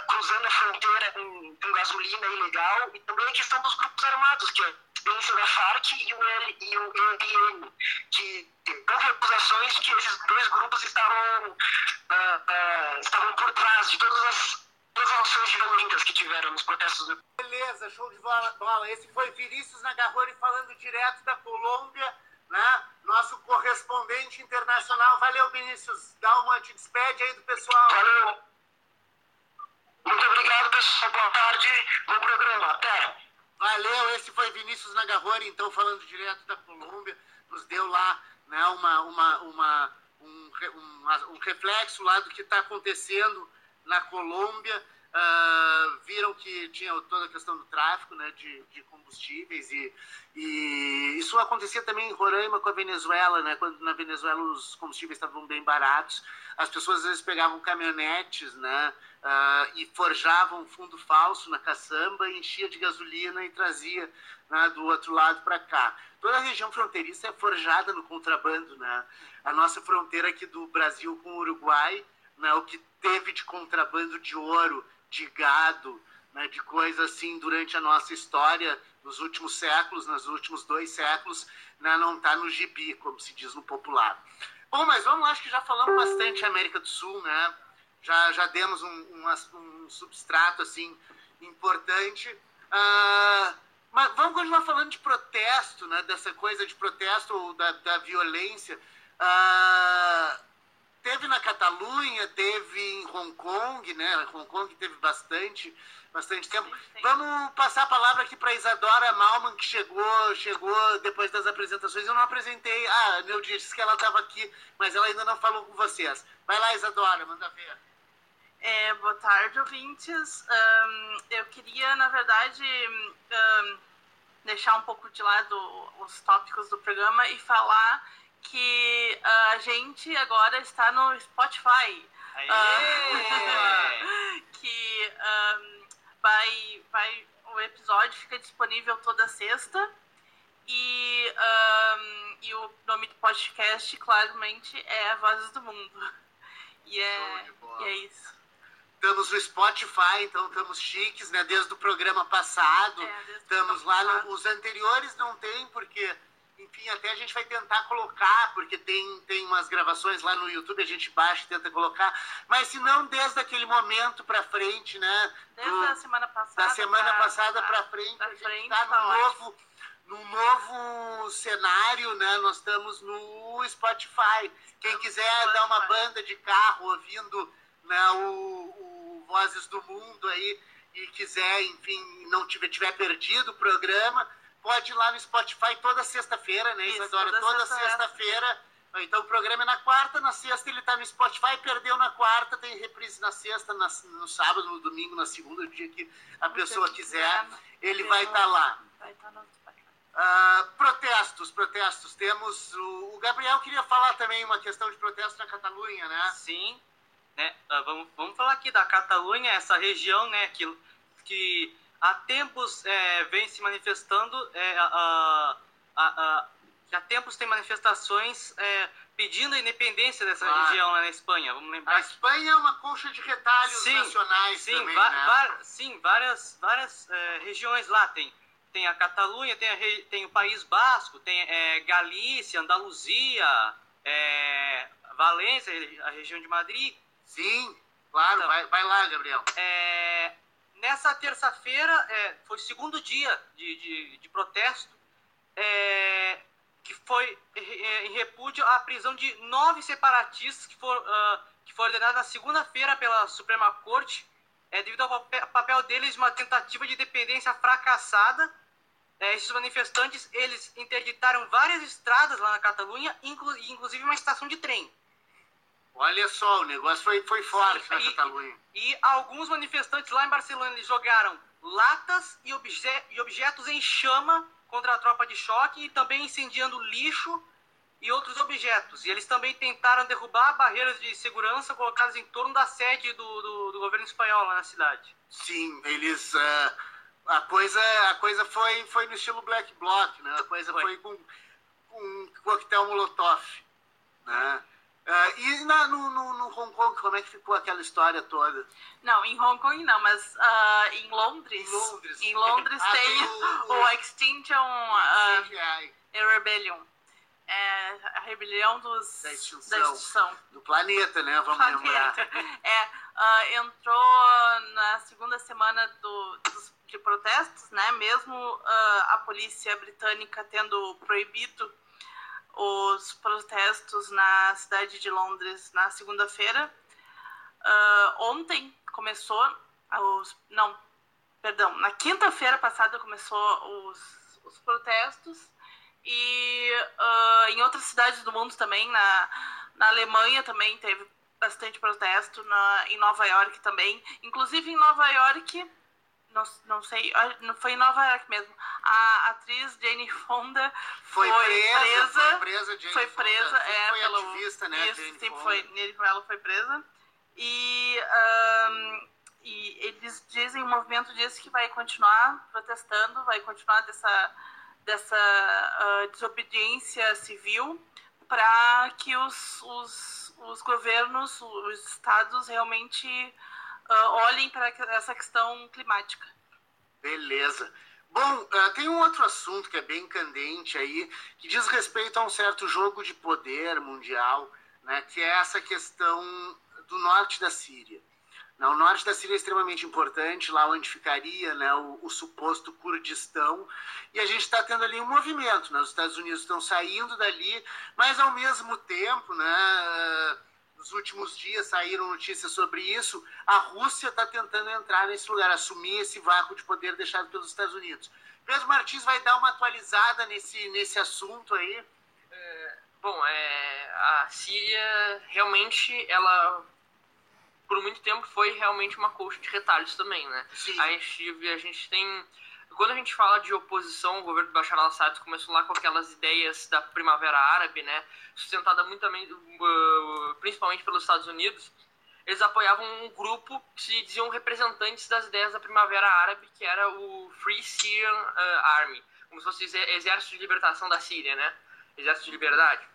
cruzando a fronteira com, com, gasolina ilegal, e também a questão dos grupos armados, que é a experiência da FARC e o, L, e o ELN, que houve acusações que esses dois grupos estavam, uh, uh, estavam por trás de todas as, ações violentas que tiveram nos protestos. Beleza, show de bola. Esse foi Vinícius Nagarrori falando direto da Colômbia né? Nosso correspondente internacional. Valeu, Vinícius. Dá uma te despede aí do pessoal. Valeu. Muito obrigado, pessoal. Boa tarde. Bom programa. Até. Valeu. Esse foi Vinícius Nagarrori, então, falando direto da Colômbia. Nos deu lá né, uma, uma, uma, um, um, um reflexo lá do que está acontecendo na Colômbia. Uh, viram que tinha toda a questão do tráfico né, de, de combustíveis e, e isso acontecia também em Roraima com a Venezuela, né, quando na Venezuela os combustíveis estavam bem baratos, as pessoas às vezes pegavam caminhonetes né, uh, e forjavam fundo falso na caçamba, enchia de gasolina e trazia né, do outro lado para cá. Toda a região fronteiriça é forjada no contrabando. Né? A nossa fronteira aqui do Brasil com o Uruguai, né, o que teve de contrabando de ouro de gado, né, de coisa assim durante a nossa história, nos últimos séculos, nos últimos dois séculos, né, não está no gibi, como se diz no popular. Bom, mas vamos lá, acho que já falamos bastante América do Sul, né? Já, já demos um, um, um substrato assim importante. Uh, mas vamos continuar falando de protesto, né? Dessa coisa de protesto ou da, da violência. Uh, teve na Catalunha, teve em Hong Kong, né? Hong Kong teve bastante, bastante tempo. Sim. Vamos passar a palavra aqui para Isadora Malman, que chegou, chegou depois das apresentações. Eu não apresentei. Ah, meu disse que ela estava aqui, mas ela ainda não falou com vocês. Vai lá, Isadora, manda ver. É, boa tarde, ouvintes. Um, eu queria, na verdade, um, deixar um pouco de lado os tópicos do programa e falar que a gente agora está no Spotify. Uh, que um, vai, vai, o episódio fica disponível toda sexta. E, um, e o nome do podcast, claramente, é Vozes do Mundo. E é, e é isso. Estamos no Spotify, então estamos chiques, né? Desde o programa passado. É, estamos lá. Os anteriores não tem, porque enfim, até a gente vai tentar colocar, porque tem, tem umas gravações lá no YouTube, a gente baixa e tenta colocar, mas se não desde aquele momento para frente, né? Desde do, a semana passada. Da semana passada para frente, pra a gente frente, tá tá no ótimo. novo, num novo cenário, né? Nós estamos no Spotify. Quem quiser dar uma banda de carro ouvindo né, o, o Vozes do Mundo aí e quiser, enfim, não tiver, tiver perdido o programa, pode ir lá no Spotify toda sexta-feira, né, Isso, Isadora? toda Toda sexta- sexta-feira. Então o programa é na quarta, na sexta ele tá no Spotify, perdeu na quarta, tem reprise na sexta, na- no sábado, no domingo, na segunda, o dia que a pessoa quiser, ele vai estar lá. Vai estar no Spotify. Ah, protestos, protestos. Temos. O, o Gabriel queria falar também uma questão de protesto na Catalunha, né? Sim, né? ah, vamos, vamos falar aqui da Catalunha, essa região, né? Que, que há tempos é, vem se manifestando, é, a, a, a, a- há tempos tem manifestações é, pedindo a independência dessa Claro. região lá na Espanha. Vamos A lembrar Espanha é uma colcha de retalhos Sim, nacionais Sim, também, né? sim várias, várias é, regiões lá. Tem, tem a Catalunha, tem, a tem o País Basco, tem é, Galícia, Andaluzia, é, Valência, a região de Madrid. Sim, claro, Então. vai, vai lá, Gabriel. É, nessa terça-feira, é, foi o segundo dia de, de, de protesto, é, que foi em repúdio à prisão de nove separatistas que foram, ah, que foi ordenada na segunda-feira pela Suprema Corte, é, devido ao papel, deles de uma tentativa de independência fracassada. É, esses manifestantes, eles interditaram várias estradas lá na Catalunha, inclu, inclusive uma estação de trem. Olha só, o negócio foi, foi forte Sim, na e- Catalunha. E alguns manifestantes lá em Barcelona jogaram latas e, obje- e objetos em chama contra a tropa de choque e também incendiando lixo e outros objetos. E eles também tentaram derrubar barreiras de segurança colocadas em torno da sede do, do, do governo espanhol lá na cidade. Sim, eles. ah, a coisa, a coisa foi, foi no estilo Black Bloc, né? A coisa Foi. foi, com, com um coquetel Molotov. Né? Ah, e na- no, no, no Hong Kong, como é que ficou aquela história toda? Não, em Hong Kong não, mas ah, em Londres. Em Londres. Em Londres Ah, tem o- o, Extinction CGI, Rebellion. É a rebelião dos, Da extinção. da extinção. do planeta, né? Vamos lembrar. planeta. É, ah, entrou na segunda semana do, dos- de protestos, né? Mesmo a polícia britânica tendo proibido os protestos na cidade de Londres na segunda-feira. Ah, ontem começou os, não, perdão, na quinta-feira passada começou os, os protestos e ah, em outras cidades do mundo também, na, na Alemanha também teve bastante protesto, na, em Nova York também, inclusive em Nova York, não, não sei, foi em Nova York mesmo, a atriz Jane Fonda Foi, Foi presa, presa, foi presa, Jane foi Fonda. presa, Sempre é, foi pelo, ativista, né? isso, Jane sempre Fonda. foi, nele, ela foi presa. E, ahn, e eles dizem, o movimento diz que vai continuar protestando, vai continuar dessa, dessa ah, desobediência civil para que os, os, os governos, os estados realmente olhem para essa questão climática. Beleza. Bom, ah, tem um outro assunto que é bem candente aí, que diz respeito a um certo jogo de poder mundial, né, que é essa questão do norte da Síria. Né, O norte da Síria é extremamente importante, lá onde ficaria né, o, o suposto Kurdistão, e a gente está tendo ali um movimento. Né, os Estados Unidos estão saindo dali, mas ao mesmo tempo, né, nos últimos dias saíram notícias sobre isso, a Rússia está tentando entrar nesse lugar, assumir esse vácuo de poder deixado pelos Estados Unidos. Pedro Martins vai dar uma atualizada nesse, nesse assunto aí. Bom, é, a Síria realmente, ela por muito tempo foi realmente uma colcha de retalhos também, né? Sim. A gente, a gente tem. Quando a gente fala de oposição, o governo do Bashar al-Assad começou lá com aquelas ideias da Primavera Árabe, né? Sustentada muito também, uh, principalmente pelos Estados Unidos. Eles apoiavam um grupo que se diziam representantes das ideias da Primavera Árabe, que era o Free Syrian uh, Army, como se fosse Exército de Libertação da Síria, né? Exército de Liberdade.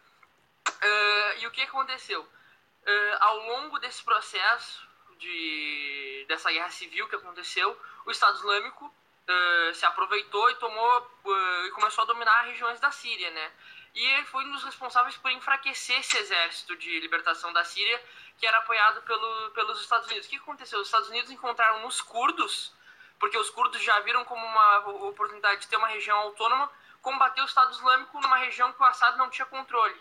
Uh, e o que aconteceu? Uh, ao longo desse processo de, dessa guerra civil que aconteceu, o Estado Islâmico uh, se aproveitou e tomou uh, e começou a dominar regiões da Síria, né? E ele foi um dos responsáveis por enfraquecer esse exército de libertação da Síria, que era apoiado pelo, pelos Estados Unidos. O que aconteceu? Os Estados Unidos encontraram nos curdos, porque os curdos já viram como uma oportunidade de ter uma região autônoma, combater o Estado Islâmico numa região que o Assad não tinha controle,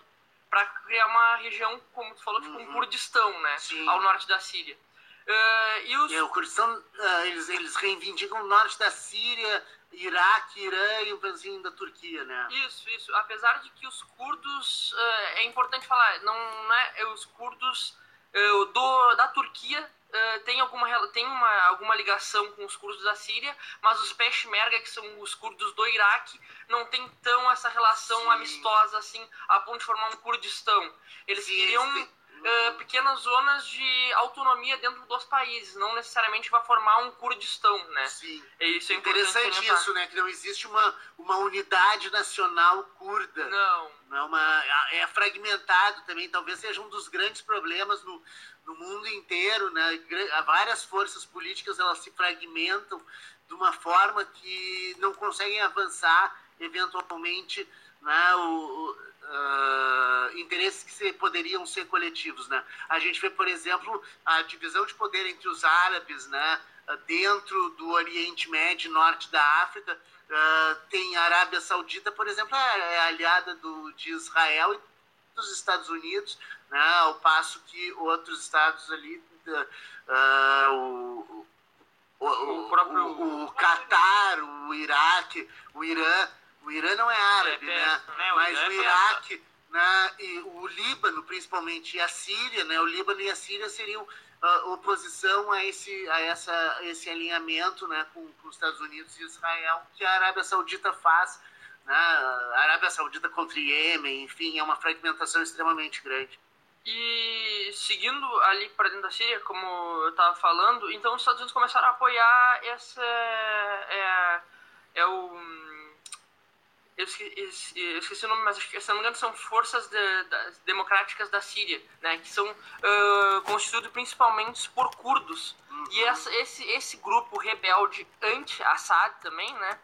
para criar uma região, como tu falou, tipo um uhum. Kurdistão, né, Sim. ao norte da Síria. Uh, e os... É, o Kurdistão, uh, eles, eles reivindicam o norte da Síria, Iraque, Irã e o pedacinho da Turquia, né? Isso, isso. Apesar de que os curdos, uh, é importante falar, não, não é, os curdos do, da Turquia tem, alguma, tem uma, alguma ligação com os curdos da Síria, mas os Peshmerga, que são os curdos do Iraque, não tem tão essa relação Sim. amistosa assim, a ponto de formar um Kurdistão. Eles Sim, queriam uh, pequenas zonas de autonomia dentro dos países, não necessariamente vai formar um Kurdistão, né? Sim. É isso é interessante isso, né? Que não existe uma, uma unidade nacional curda. Não. não é, uma, é fragmentado também, talvez seja um dos grandes problemas no, no mundo inteiro, né? Várias forças políticas elas se fragmentam de uma forma que não conseguem avançar eventualmente né, o, uh, interesses que se, poderiam ser coletivos. Né? A gente vê, por exemplo, a divisão de poder entre os árabes né, dentro do Oriente Médio e Norte da África. Uh, tem a Arábia Saudita, por exemplo, é, é aliada do, de Israel e dos Estados Unidos, né, ao passo que outros estados ali, uh, o, o, o, próprio... o, o Catar, o Iraque, o Irã, o Irã não é árabe, é né? né? Mas o Iraque, né? E o Líbano, principalmente, e a Síria, né? O Líbano e a Síria seriam uh, oposição a esse, a essa, esse alinhamento, né? Com, com, os Estados Unidos e Israel, que a Arábia Saudita faz, né? A Arábia Saudita contra o Iêmen, enfim, é uma fragmentação extremamente grande. E seguindo ali para dentro da Síria, como eu estava falando, então os Estados Unidos começaram a apoiar essa é, é o eu esqueci, eu esqueci, o nome, mas acho que, se não me engano, são forças de, de, democráticas da Síria, né, que são uh, constituídos principalmente por curdos. Uhum. E essa, esse, esse grupo rebelde anti-Assad também, né,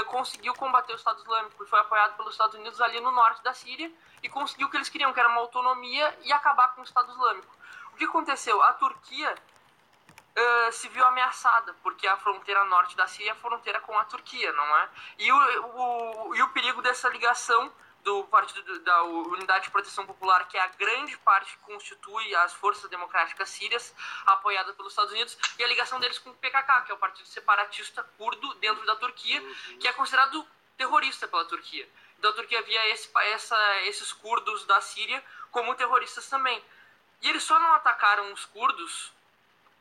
uh, conseguiu combater o Estado Islâmico e foi apoiado pelos Estados Unidos ali no norte da Síria e conseguiu o que eles queriam, que era uma autonomia e acabar com o Estado Islâmico. O que aconteceu? A Turquia uh, se viu ameaçada, porque a fronteira norte da Síria é a fronteira com a Turquia, não é? E o, o, e o perigo dessa ligação do Partido da Unidade de Proteção Popular, que é a grande parte que constitui as forças democráticas sírias, apoiada pelos Estados Unidos, e a ligação deles com o PKK, que é o Partido Separatista Curdo dentro da Turquia, que é considerado terrorista pela Turquia. Então a Turquia via esse, essa, esses curdos da Síria como terroristas também. E eles só não atacaram os curdos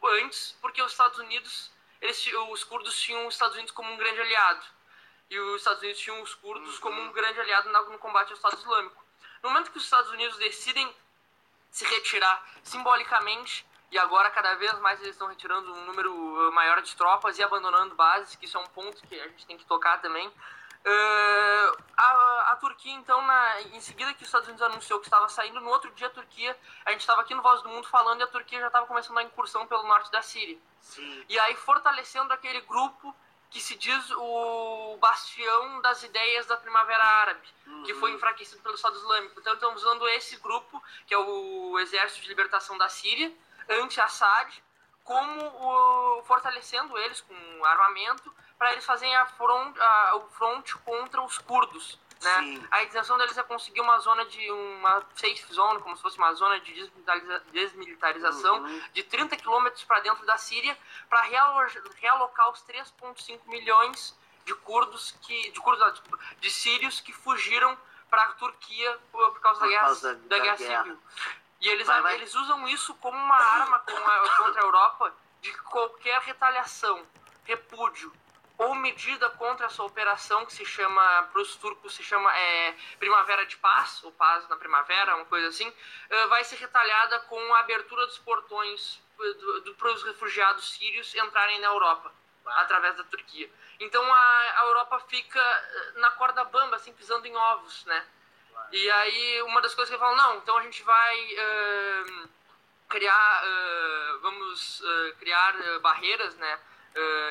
antes, porque os Estados Unidos, eles, os curdos tinham os Estados Unidos como um grande aliado. E os Estados Unidos tinham os curdos uhum. como um grande aliado no combate ao Estado Islâmico. No momento que os Estados Unidos decidem se retirar simbolicamente, e agora cada vez mais eles estão retirando um número uh, maior de tropas e abandonando bases, que isso é um ponto que a gente tem que tocar também. Uh, a, a, Turquia, então, na, em seguida que os Estados Unidos anunciou que estava saindo, no outro dia a Turquia, a gente estava aqui no Voz do Mundo falando e a Turquia já estava começando a incursão pelo norte da Síria. Sim. E aí fortalecendo aquele grupo que se diz o bastião das ideias da Primavera Árabe, uhum. que foi enfraquecido pelo Estado Islâmico. Então estamos usando esse grupo, que é o Exército de Libertação da Síria, anti-Assad, como o, fortalecendo eles com armamento para eles fazerem a front, a, o front contra os curdos. Né? A intenção deles é conseguir uma zona de uma safe zone, como se fosse uma zona de desmilitariza, desmilitarização uhum. de 30 quilômetros para dentro da Síria para realocar os 3,5 milhões de curdos que de curdos de sírios que fugiram para a Turquia por, por causa, por da, guerra, causa da, da, guerra, guerra, civil. E eles, vai, vai. eles usam isso como uma arma contra a Europa de qualquer retaliação, repúdio, ou medida contra essa operação que se chama, para os turcos se chama é, Primavera de Paz, ou Paz na Primavera, uma coisa assim, uh, vai ser retalhada com a abertura dos portões para os refugiados sírios entrarem na Europa, através da Turquia. Então a, a Europa fica na corda bamba, assim, pisando em ovos, né? E aí uma das coisas que falo, não, então a gente vai uh, criar, uh, vamos criar barreiras, né?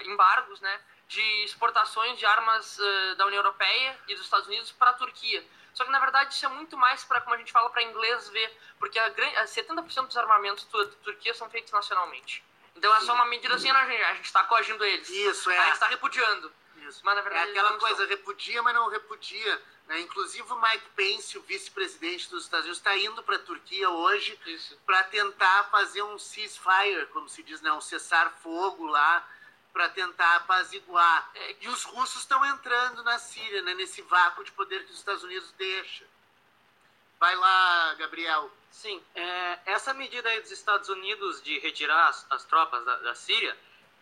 embargos, né? De exportações de armas uh, da União Europeia e dos Estados Unidos para a Turquia. Só que na verdade isso é muito mais para, como a gente fala, para inglês ver, porque a, a 70% dos armamentos da Turquia são feitos nacionalmente. Então é só uma medida assim, a gente está coagindo eles. Isso, é. A gente está repudiando. Isso. Mas, na verdade, é aquela coisa, estão. repudia, mas não repudia. Né? Inclusive o Mike Pence, o vice-presidente dos Estados Unidos, está indo para a Turquia hoje para tentar fazer um ceasefire, como se diz, né? um cessar-fogo lá, para tentar apaziguar. É. E os russos estão entrando na Síria, né? nesse vácuo de poder que os Estados Unidos deixa. Vai lá, Gabriel. Sim, é, essa medida aí dos Estados Unidos de retirar as, as tropas da, da Síria,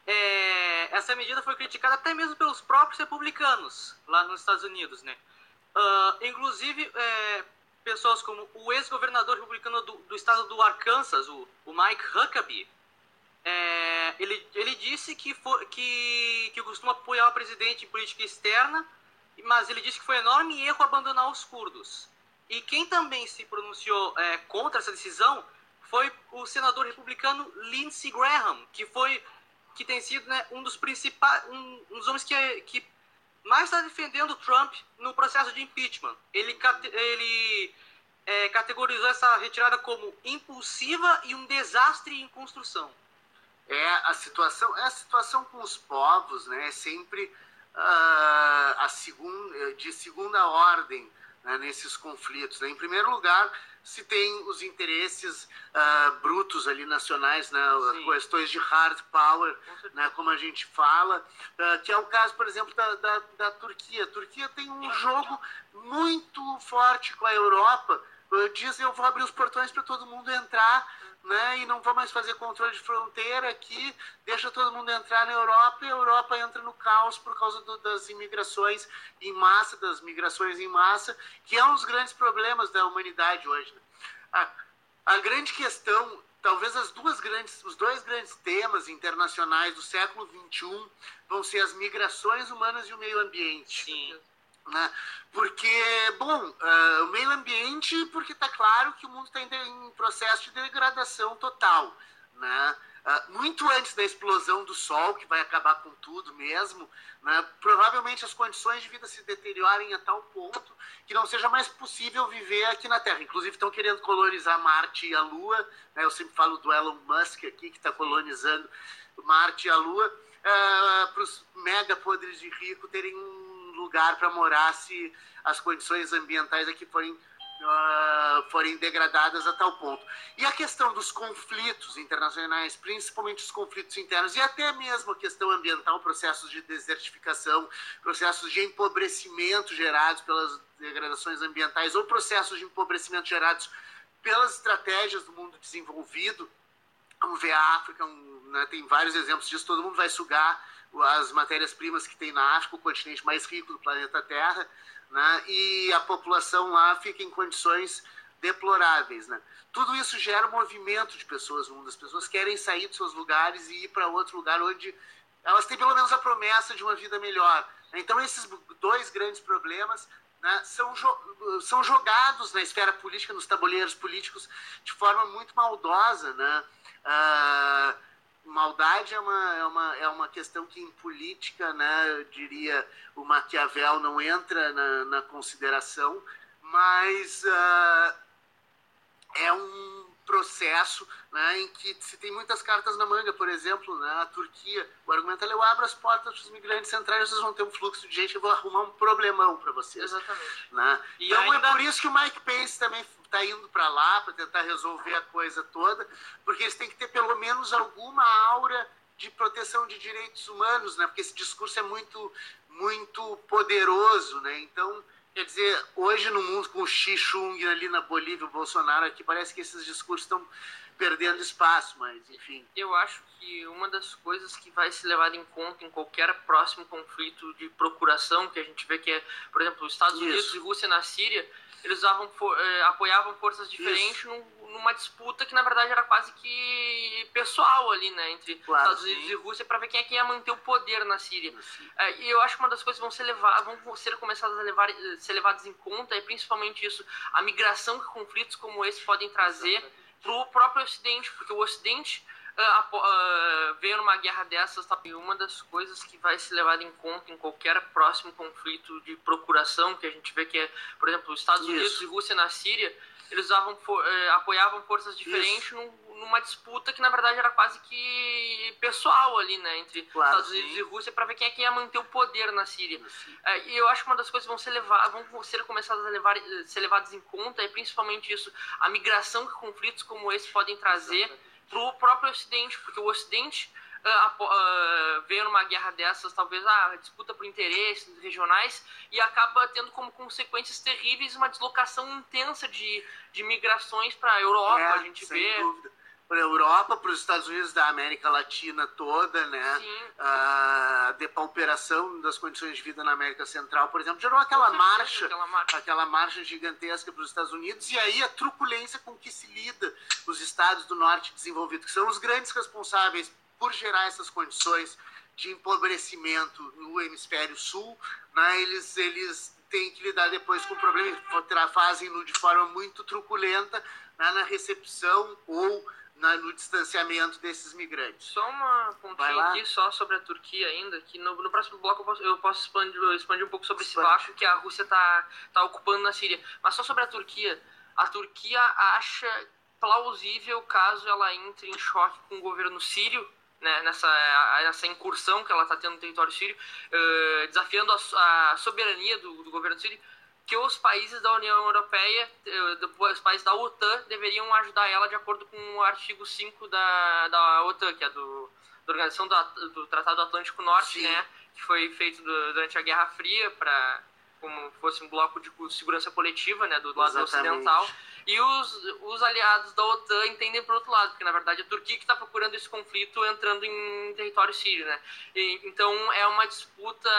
é, essa medida foi criticada até mesmo pelos próprios republicanos lá nos Estados Unidos, né? Uh, inclusive, é, pessoas como o ex-governador republicano do, do, estado do Arkansas, o, o Mike Huckabee, é, ele, ele disse que, for, que, que costuma apoiar o presidente em política externa, mas ele disse que foi um enorme erro abandonar os curdos. E quem também se pronunciou é, contra essa decisão foi o senador republicano Lindsey Graham, que foi que tem sido né, um dos principais, um, um dos homens que, que mais está defendendo Trump no processo de impeachment. Ele, ele é, categorizou essa retirada como impulsiva e um desastre em construção. É a situação, é a situação com os povos, né? É sempre uh, a segunda, de segunda ordem né, nesses conflitos. Né? Em primeiro lugar, se tem os interesses uh, brutos ali nacionais, né, questões de hard power, né, como a gente fala, uh, que é o caso, por exemplo, da, da, da Turquia. A Turquia tem um jogo muito forte com a Europa. Uh, diz eu vou abrir os portões para todo mundo entrar né? E não vou mais fazer controle de fronteira aqui, deixa todo mundo entrar na Europa e a Europa entra no caos por causa do, das imigrações em massa, das migrações em massa, que é um dos grandes problemas da humanidade hoje. Né? A, a grande questão, talvez as duas grandes, os dois grandes temas internacionais do século XXI vão ser as migrações humanas e o meio ambiente. Sim. Né? Porque, bom, uh, o meio ambiente, porque está claro que o mundo está em processo de degradação total. Né? Uh, muito antes da explosão do Sol, que vai acabar com tudo mesmo, né? provavelmente as condições de vida se deteriorem a tal ponto que não seja mais possível viver aqui na Terra. Inclusive estão querendo colonizar Marte e a Lua. Né? Eu sempre falo do Elon Musk aqui, que está colonizando Marte e a Lua, uh, para os mega podres de rico terem um lugar para morar se as condições ambientais aqui forem, uh, forem degradadas a tal ponto. E a questão dos conflitos internacionais, principalmente os conflitos internos, e até mesmo a questão ambiental, processos de desertificação, processos de empobrecimento gerados pelas degradações ambientais ou processos de empobrecimento gerados pelas estratégias do mundo desenvolvido. Vamos ver a África, um, né, tem vários exemplos disso, todo mundo vai sugar as matérias-primas que tem na África, o continente mais rico do planeta Terra, né? e a população lá fica em condições deploráveis. Né? Tudo isso gera um movimento de pessoas no mundo. As pessoas querem sair dos seus lugares e ir para outro lugar onde elas têm pelo menos a promessa de uma vida melhor. Então, esses dois grandes problemas né, são, jo são jogados na esfera política, nos tabuleiros políticos, de forma muito maldosa. Né? Uh, maldade é uma, é uma, é uma questão que em política, né, eu diria, o Maquiavel não entra na, na consideração, mas uh, é um processo né, em que se tem muitas cartas na manga, por exemplo, né, a Turquia, o argumento é eu abro as portas para os migrantes entrarem, vocês vão ter um fluxo de gente, eu vou arrumar um problemão para vocês. Exatamente. Né? então é ainda... é por isso que o Mike Pence também está indo para lá para tentar resolver a coisa toda, porque eles têm que ter pelo menos alguma aura de proteção de direitos humanos, né? Porque esse discurso é muito muito poderoso, né? Então, quer dizer, hoje no mundo com o Xi Chung ali na Bolívia, o Bolsonaro aqui, parece que esses discursos estão perdendo espaço, mas enfim. Eu acho que uma das coisas que vai ser levada em conta em qualquer próximo conflito de procuração que a gente vê que é, por exemplo, os Estados Isso. Unidos e Rússia na Síria, eles usavam, eh, apoiavam forças diferentes num, numa disputa que na verdade era quase que pessoal ali, né, entre claro, Estados Unidos sim. e Rússia para ver quem é que ia manter o poder na Síria. É, e eu acho que uma das coisas que vão ser levadas, vão ser começadas a levar, ser levadas em conta é principalmente isso, a migração que conflitos como esse podem trazer para o próprio Ocidente, porque o Ocidente uh, uh, veio numa guerra dessas, tá? uma das coisas que vai ser levada em conta em qualquer próximo conflito de procuração, que a gente vê que é, por exemplo, os Estados Unidos Isso. e Rússia na Síria, eles usavam, for, uh, apoiavam forças diferentes num, numa disputa que na verdade era quase que pessoal ali, né, entre claro, Estados Unidos sim. e Rússia para ver quem é que ia manter o poder na Síria. É, e eu acho que uma das coisas que vão ser levadas, vão ser começadas a levar, ser levadas em conta é principalmente isso, a migração que conflitos como esse podem trazer para o próprio Ocidente, porque o Ocidente uh, uh, veio numa guerra dessas, talvez a ah, disputa por interesses regionais, e acaba tendo como consequências terríveis uma deslocação intensa de, de migrações para a Europa. É, a gente vê. Dúvida para a Europa, para os Estados Unidos da América Latina toda, né? A depauperação das condições de vida na América Central, por exemplo, gerou aquela marcha, aquela marcha, aquela marcha gigantesca para os Estados Unidos e aí a truculência com que se lida os estados do norte desenvolvido, que são os grandes responsáveis por gerar essas condições de empobrecimento no hemisfério sul, né? Eles eles têm que lidar depois com o problema, fazem de forma muito truculenta né? na recepção ou na, no distanciamento desses migrantes. Só uma pontinha aqui, só sobre a Turquia ainda, que no, no próximo bloco eu posso, eu posso expandir, expandir um pouco sobre Expande. esse vácuo que a Rússia está tá ocupando na Síria. Mas só sobre a Turquia. A Turquia acha plausível caso ela entre em choque com o governo sírio, né, nessa, nessa incursão que ela está tendo no território sírio, uh, desafiando a, a soberania do, do governo sírio, que os países da União Europeia, eh, os países da OTAN, deveriam ajudar ela de acordo com o artigo 5 da, da OTAN, que é do, da Organização do, do Tratado Atlântico Norte, Sim. né, que foi feito durante a Guerra Fria para como fosse um bloco de segurança coletiva, né, do lado Exatamente. ocidental. E os, os aliados da OTAN entendem por outro lado, porque na verdade a Turquia que está procurando esse conflito entrando em território sírio, né? E, então é uma disputa,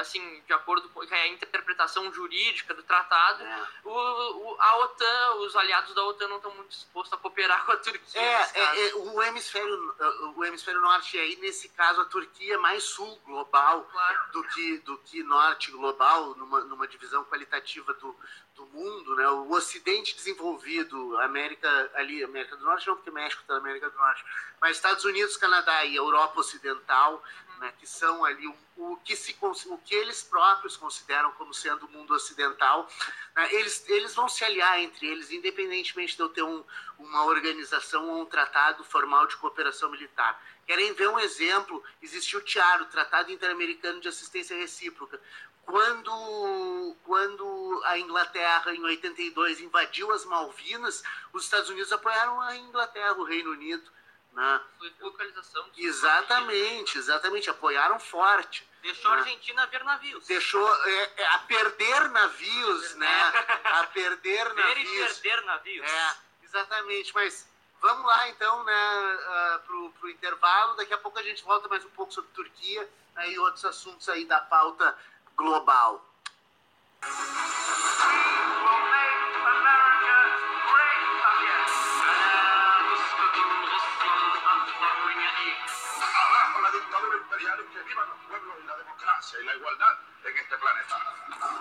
assim, de acordo com a interpretação jurídica do tratado, é. o, o, a OTAN, os aliados da OTAN não estão muito dispostos a cooperar com a Turquia. É, é, é, o hemisfério, o hemisfério norte aí, nesse caso, a Turquia é mais sul global claro. do, que, do que norte global, numa, numa divisão qualitativa do, do mundo, né? O Ocidente desenvolvido, América ali, América do Norte não, porque México está na América do Norte, mas Estados Unidos, Canadá e Europa Ocidental, né? Que são ali o, o que se o que eles próprios consideram como sendo o mundo ocidental, né? eles eles vão se aliar entre eles, independentemente de eu ter um, uma organização ou um tratado formal de cooperação militar. Querem ver um exemplo? Existiu o TIAR, o Tratado Interamericano de Assistência Recíproca. Quando, quando a Inglaterra, em 82, invadiu as Malvinas, os Estados Unidos apoiaram a Inglaterra, o Reino Unido. Né? Foi localização. Exatamente, exatamente. Apoiaram forte. Deixou né? a Argentina a ver navios. Deixou é, é, a perder navios, né? A perder navios. Ver e perder navios. É, exatamente. Mas vamos lá então, né, uh, pro, pro intervalo. Daqui a pouco a gente volta mais um pouco sobre Turquia né, e outros assuntos aí da pauta global.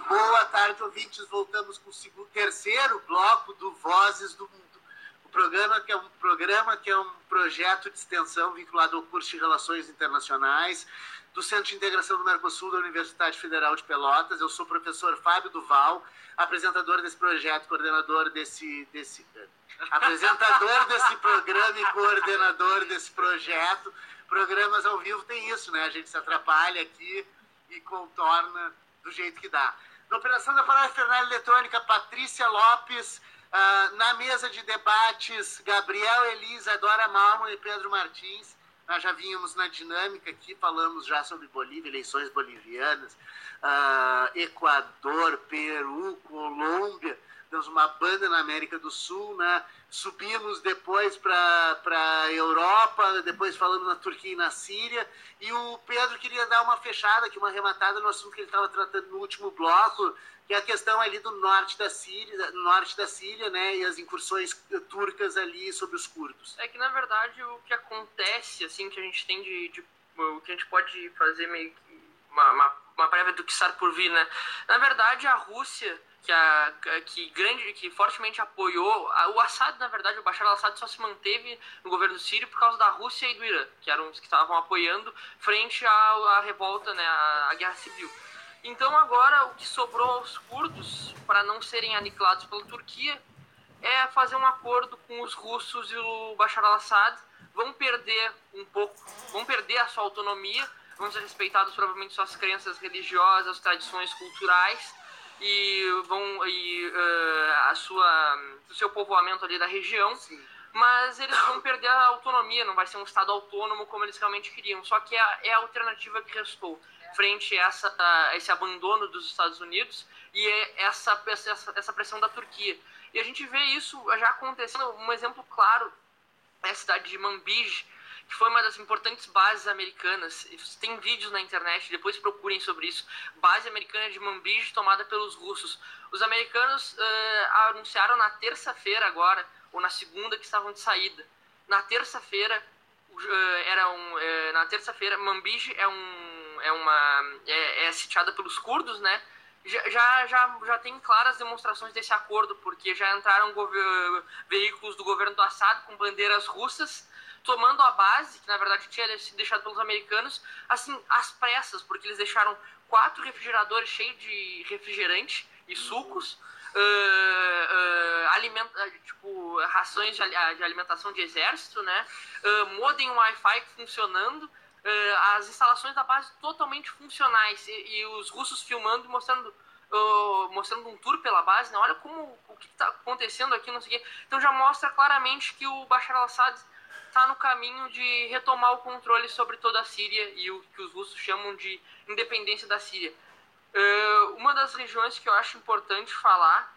Boa tarde, ouvintes. Voltamos com o segundo, terceiro bloco do Vozes do Mundo. O programa que é um programa que é um projeto de extensão vinculado ao curso de Relações Internacionais do Centro de Integração do Mercosul da Universidade Federal de Pelotas. Eu sou o professor Fábio Duval, apresentador desse projeto, coordenador desse, desse apresentador desse programa e coordenador desse projeto. Programas ao vivo tem isso, né? A gente se atrapalha aqui e contorna do jeito que dá. Na operação da parafernália eletrônica, Patrícia Lopes. Uh, na mesa de debates, Gabriel Elisa, Dora Malmo e Pedro Martins. Nós já vínhamos na dinâmica aqui, falamos já sobre Bolívia, eleições bolivianas, uh, Equador, Peru, Colômbia, temos uma banda na América do Sul, né? subimos depois para a Europa, depois falamos na Turquia e na Síria, e o Pedro queria dar uma fechada aqui, uma arrematada no assunto que ele estava tratando no último bloco, é a questão ali do norte da Síria, norte da Síria, né, e as incursões turcas ali sobre os curdos. É que na verdade o que acontece, assim, que a gente tem de, de o que a gente pode fazer meio que uma, uma, uma prévia do que estar por vir, né? Na verdade, a Rússia que, a, que, grande, que fortemente apoiou. o Assad, na verdade, o Bashar al-Assad só se manteve no governo sírio por causa da Rússia e do Irã, que eram os que estavam apoiando frente à, revolta, né, à, guerra civil. Então, agora, o que sobrou aos curdos, para não serem aniquilados pela Turquia, é fazer um acordo com os russos e o Bashar al-Assad. Vão perder um pouco, vão perder a sua autonomia, vão ser respeitadas provavelmente suas crenças religiosas, tradições culturais e vão e uh, a sua o seu povoamento ali da região. Sim. Mas eles vão perder a autonomia, não vai ser um estado autônomo como eles realmente queriam. Só que é a, é a alternativa que restou frente a, essa, a esse abandono dos Estados Unidos e é essa, essa, essa pressão da Turquia. E a gente vê isso já acontecendo. Um exemplo claro é a cidade de Manbij, que foi uma das importantes bases americanas. Tem vídeos na internet, depois procurem sobre isso. Base americana de Manbij tomada pelos russos. Os americanos uh, anunciaram na terça-feira agora, ou na segunda, que estavam de saída. Na terça-feira, uh, era um, uh, na terça-feira, Manbij é um, é uma, é, é sitiada pelos curdos, né? já, já, já tem claras demonstrações desse acordo, porque já entraram veículos do governo do Assad com bandeiras russas tomando a base, que na verdade tinha sido deixado pelos americanos, assim, às pressas, porque eles deixaram quatro refrigeradores cheios de refrigerante e sucos, uh, uh, alimenta, tipo, rações de, alimentação de exército, né? Uh, modem Wi-Fi funcionando, uh, as instalações da base totalmente funcionais, e, e os russos filmando e mostrando Uh, mostrando um tour pela base, né? olha como o que está acontecendo aqui, não sei o quê. Então já mostra claramente que o Bashar al-Assad está no caminho de retomar o controle sobre toda a Síria e o que os russos chamam de independência da Síria. Uh, uma das regiões que eu acho importante falar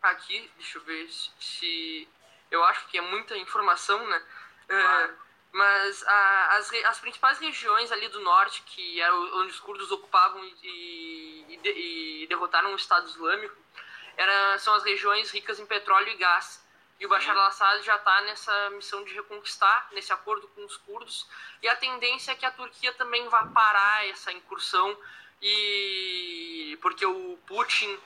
aqui, deixa eu ver se. Eu acho que é muita informação, né? Uh. Mas a, as, as principais regiões ali do norte, que era onde os curdos ocupavam e, e, e derrotaram o Estado Islâmico, era, são as regiões ricas em petróleo e gás. E o Bashar al-Assad já está nessa missão de reconquistar, nesse acordo com os curdos. E a tendência é que a Turquia também vá parar essa incursão, e porque o Putin,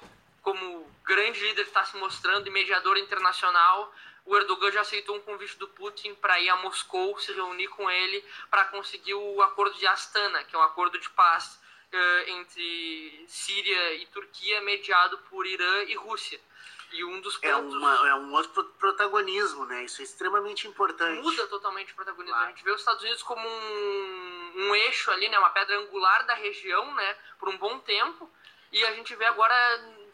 como grande líder, está se mostrando e mediador internacional. O Erdogan já aceitou um convite do Putin para ir a Moscou, se reunir com ele, para conseguir o acordo de Astana, que é um acordo de paz uh, entre Síria e Turquia, mediado por Irã e Rússia. E um dos é pontos... É, uma, é um outro protagonismo, né? Isso é extremamente importante. Muda totalmente o protagonismo. Claro. A gente vê os Estados Unidos como um, um eixo ali, né? Uma pedra angular da região, né? Por um bom tempo. E a gente vê agora,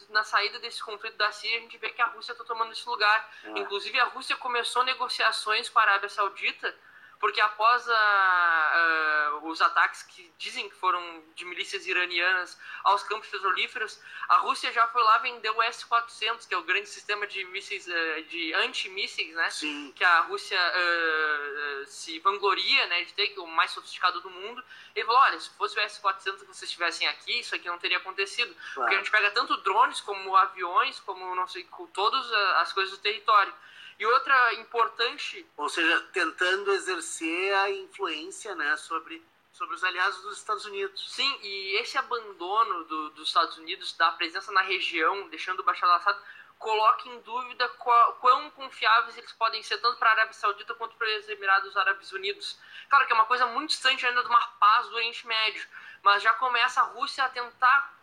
na saída desse conflito da Síria, a gente vê que a Rússia está tomando esse lugar. É. Inclusive, a Rússia começou negociações com a Arábia Saudita porque após a, os ataques que dizem que foram de milícias iranianas aos campos petrolíferos, a Rússia já foi lá vender o S-400, que é o grande sistema de mísseis, uh, de antimísseis, né? Sim. Que a Rússia uh, se vangloria, né, de ter, que é o mais sofisticado do mundo. Ele falou, olha, se fosse o S-400 que vocês estivessem aqui, isso aqui não teria acontecido. Claro. Porque a gente pega tanto drones como aviões, como não sei, todas as coisas do território. E outra importante. Ou seja, tentando exercer a influência né, sobre, sobre os aliados dos Estados Unidos. Sim, e esse abandono do, dos Estados Unidos, da presença na região, deixando o Bashar al-Assad, coloca em dúvida qual, quão confiáveis eles podem ser, tanto para a Arábia Saudita quanto para os Emirados Árabes Unidos. Claro que é uma coisa muito distante ainda de uma paz do Oriente Médio, mas já começa a Rússia a tentar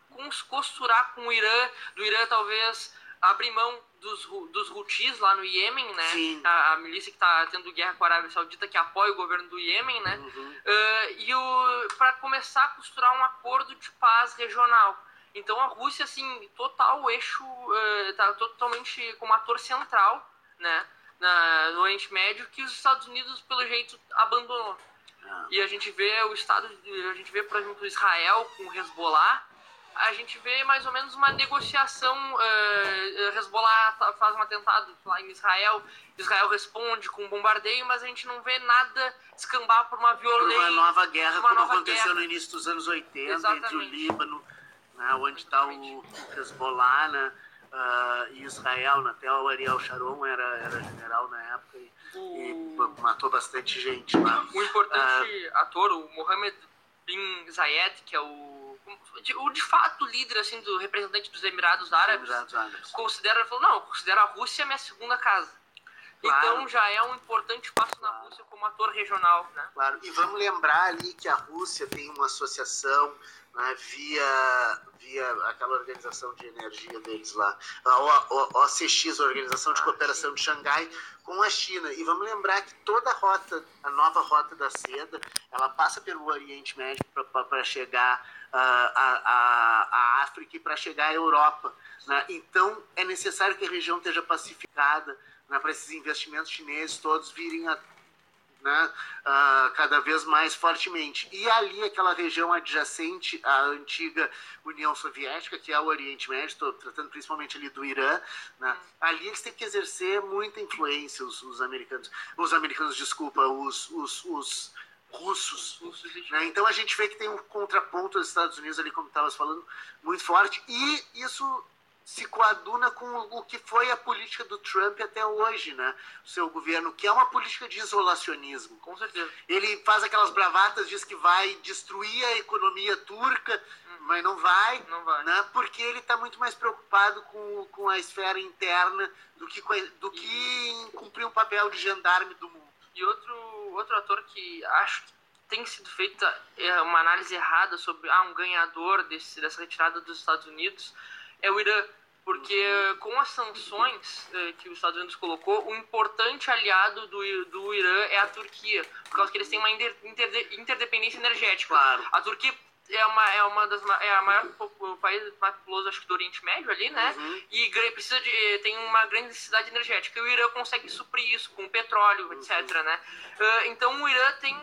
costurar com o Irã, do Irã talvez abrir mão dos, dos Houthis lá no Iêmen, né? A, a, milícia que está tendo guerra com a Arábia Saudita, que apoia o governo do Iêmen, né? Uhum. Uh, e para começar a costurar um acordo de paz regional. Então a Rússia, assim, total eixo, uh, tá totalmente como ator central, né? Na, no Oriente Médio, que os Estados Unidos, pelo jeito, abandonou. Ah. E a gente vê o Estado, a gente vê, por exemplo, Israel com o Hezbollah, a gente vê mais ou menos uma negociação. Uh, Hezbollah faz um atentado lá em Israel, Israel responde com um bombardeio, mas a gente não vê nada descambar por uma violência. Uma nova guerra, uma como nova aconteceu guerra. no início dos anos 80, Exatamente. entre o Líbano, né, onde está o Hezbollah né, uh, e Israel. Né, até o Ariel Sharon era, era general na época e, o... e matou bastante gente lá. O importante uh, ator, o Mohammed bin Zayed, que é o o de fato líder assim do representante dos Emirados Árabes, Emirados Árabes. considera, falou, não, eu considero a Rússia minha segunda casa. Claro. Então já é um importante passo na Claro. Rússia como ator regional, né? Claro, e vamos lembrar ali que a Rússia tem uma associação né, via, via aquela organização de energia deles lá, a OCX, a Organização de Cooperação de Xangai, com a China. E vamos lembrar que toda a rota, a nova rota da seda, ela passa pelo Oriente Médio para chegar à à- à África para chegar à Europa. né? Então, é necessário que a região esteja pacificada né, para esses investimentos chineses todos virem a né, cada vez mais fortemente. E ali, aquela região adjacente à antiga União Soviética, que é o Oriente Médio, estou tratando principalmente ali do Irã, né, ali eles têm que exercer muita influência, os, os americanos, os americanos, desculpa, os, os, os russos. Né? Então a gente vê que tem um contraponto dos Estados Unidos ali, como estavas falando, muito forte, e isso se coaduna com o que foi a política do Trump até hoje, né? O seu governo, que é uma política de isolacionismo. Com certeza. Ele faz aquelas bravatas, diz que vai destruir a economia turca, mas não vai, Não vai. né? Porque ele está muito mais preocupado com, com a esfera interna do que, do que em cumprir um papel de gendarme do mundo. E outro, outro ator que acho que tem sido feita é, uma análise errada sobre ah, um ganhador desse, dessa retirada dos Estados Unidos é o Irã. Porque com as sanções eh, que os Estados Unidos colocou, o importante aliado do, do Irã é a Turquia, por causa que eles têm uma inter- interde- interdependência energética. Claro. A Turquia é uma, é uma das é a maior o país mais populoso acho que do Oriente Médio ali, né? Uhum. E precisa de tem uma grande necessidade energética. E o Irã consegue suprir isso com petróleo, etc, né? Ah, então o Irã tem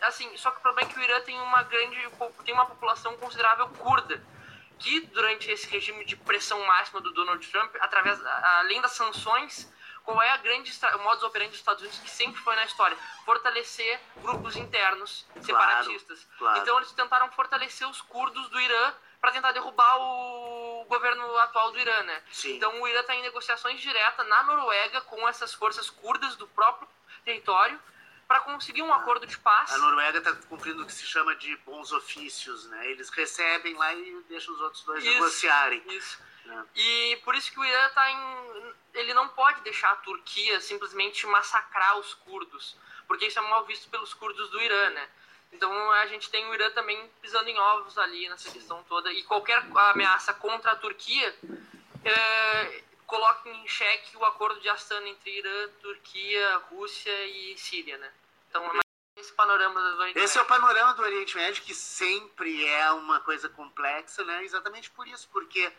assim, só que o problema é que o Irã tem uma grande tem uma população considerável curda que durante esse regime de pressão máxima do Donald Trump, através além das sanções, qual é a grande o modus operandi dos Estados Unidos que sempre foi na história? Fortalecer grupos internos separatistas. claro. Então eles tentaram fortalecer os curdos do Irã para tentar derrubar o governo atual do Irã, né? Sim. Então o Irã está em negociações diretas na Noruega com essas forças curdas do próprio território para conseguir um acordo de paz. A Noruega está cumprindo o que se chama de bons ofícios, né? Eles recebem lá e deixam os outros dois Isso. negociarem. Isso. E por isso que o Irã tá em. Ele não pode deixar a Turquia simplesmente massacrar os curdos, porque isso é mal visto pelos curdos do Irã, né? Então a gente tem o Irã também pisando em ovos ali nessa questão toda. E qualquer ameaça contra a Turquia é, coloca em xeque o acordo de Astana entre Irã, Turquia, Rússia e Síria, né? Então é mais esse panorama do Oriente Esse é o Médio. panorama do Oriente Médio, que sempre é uma coisa complexa, né? Exatamente por isso, porque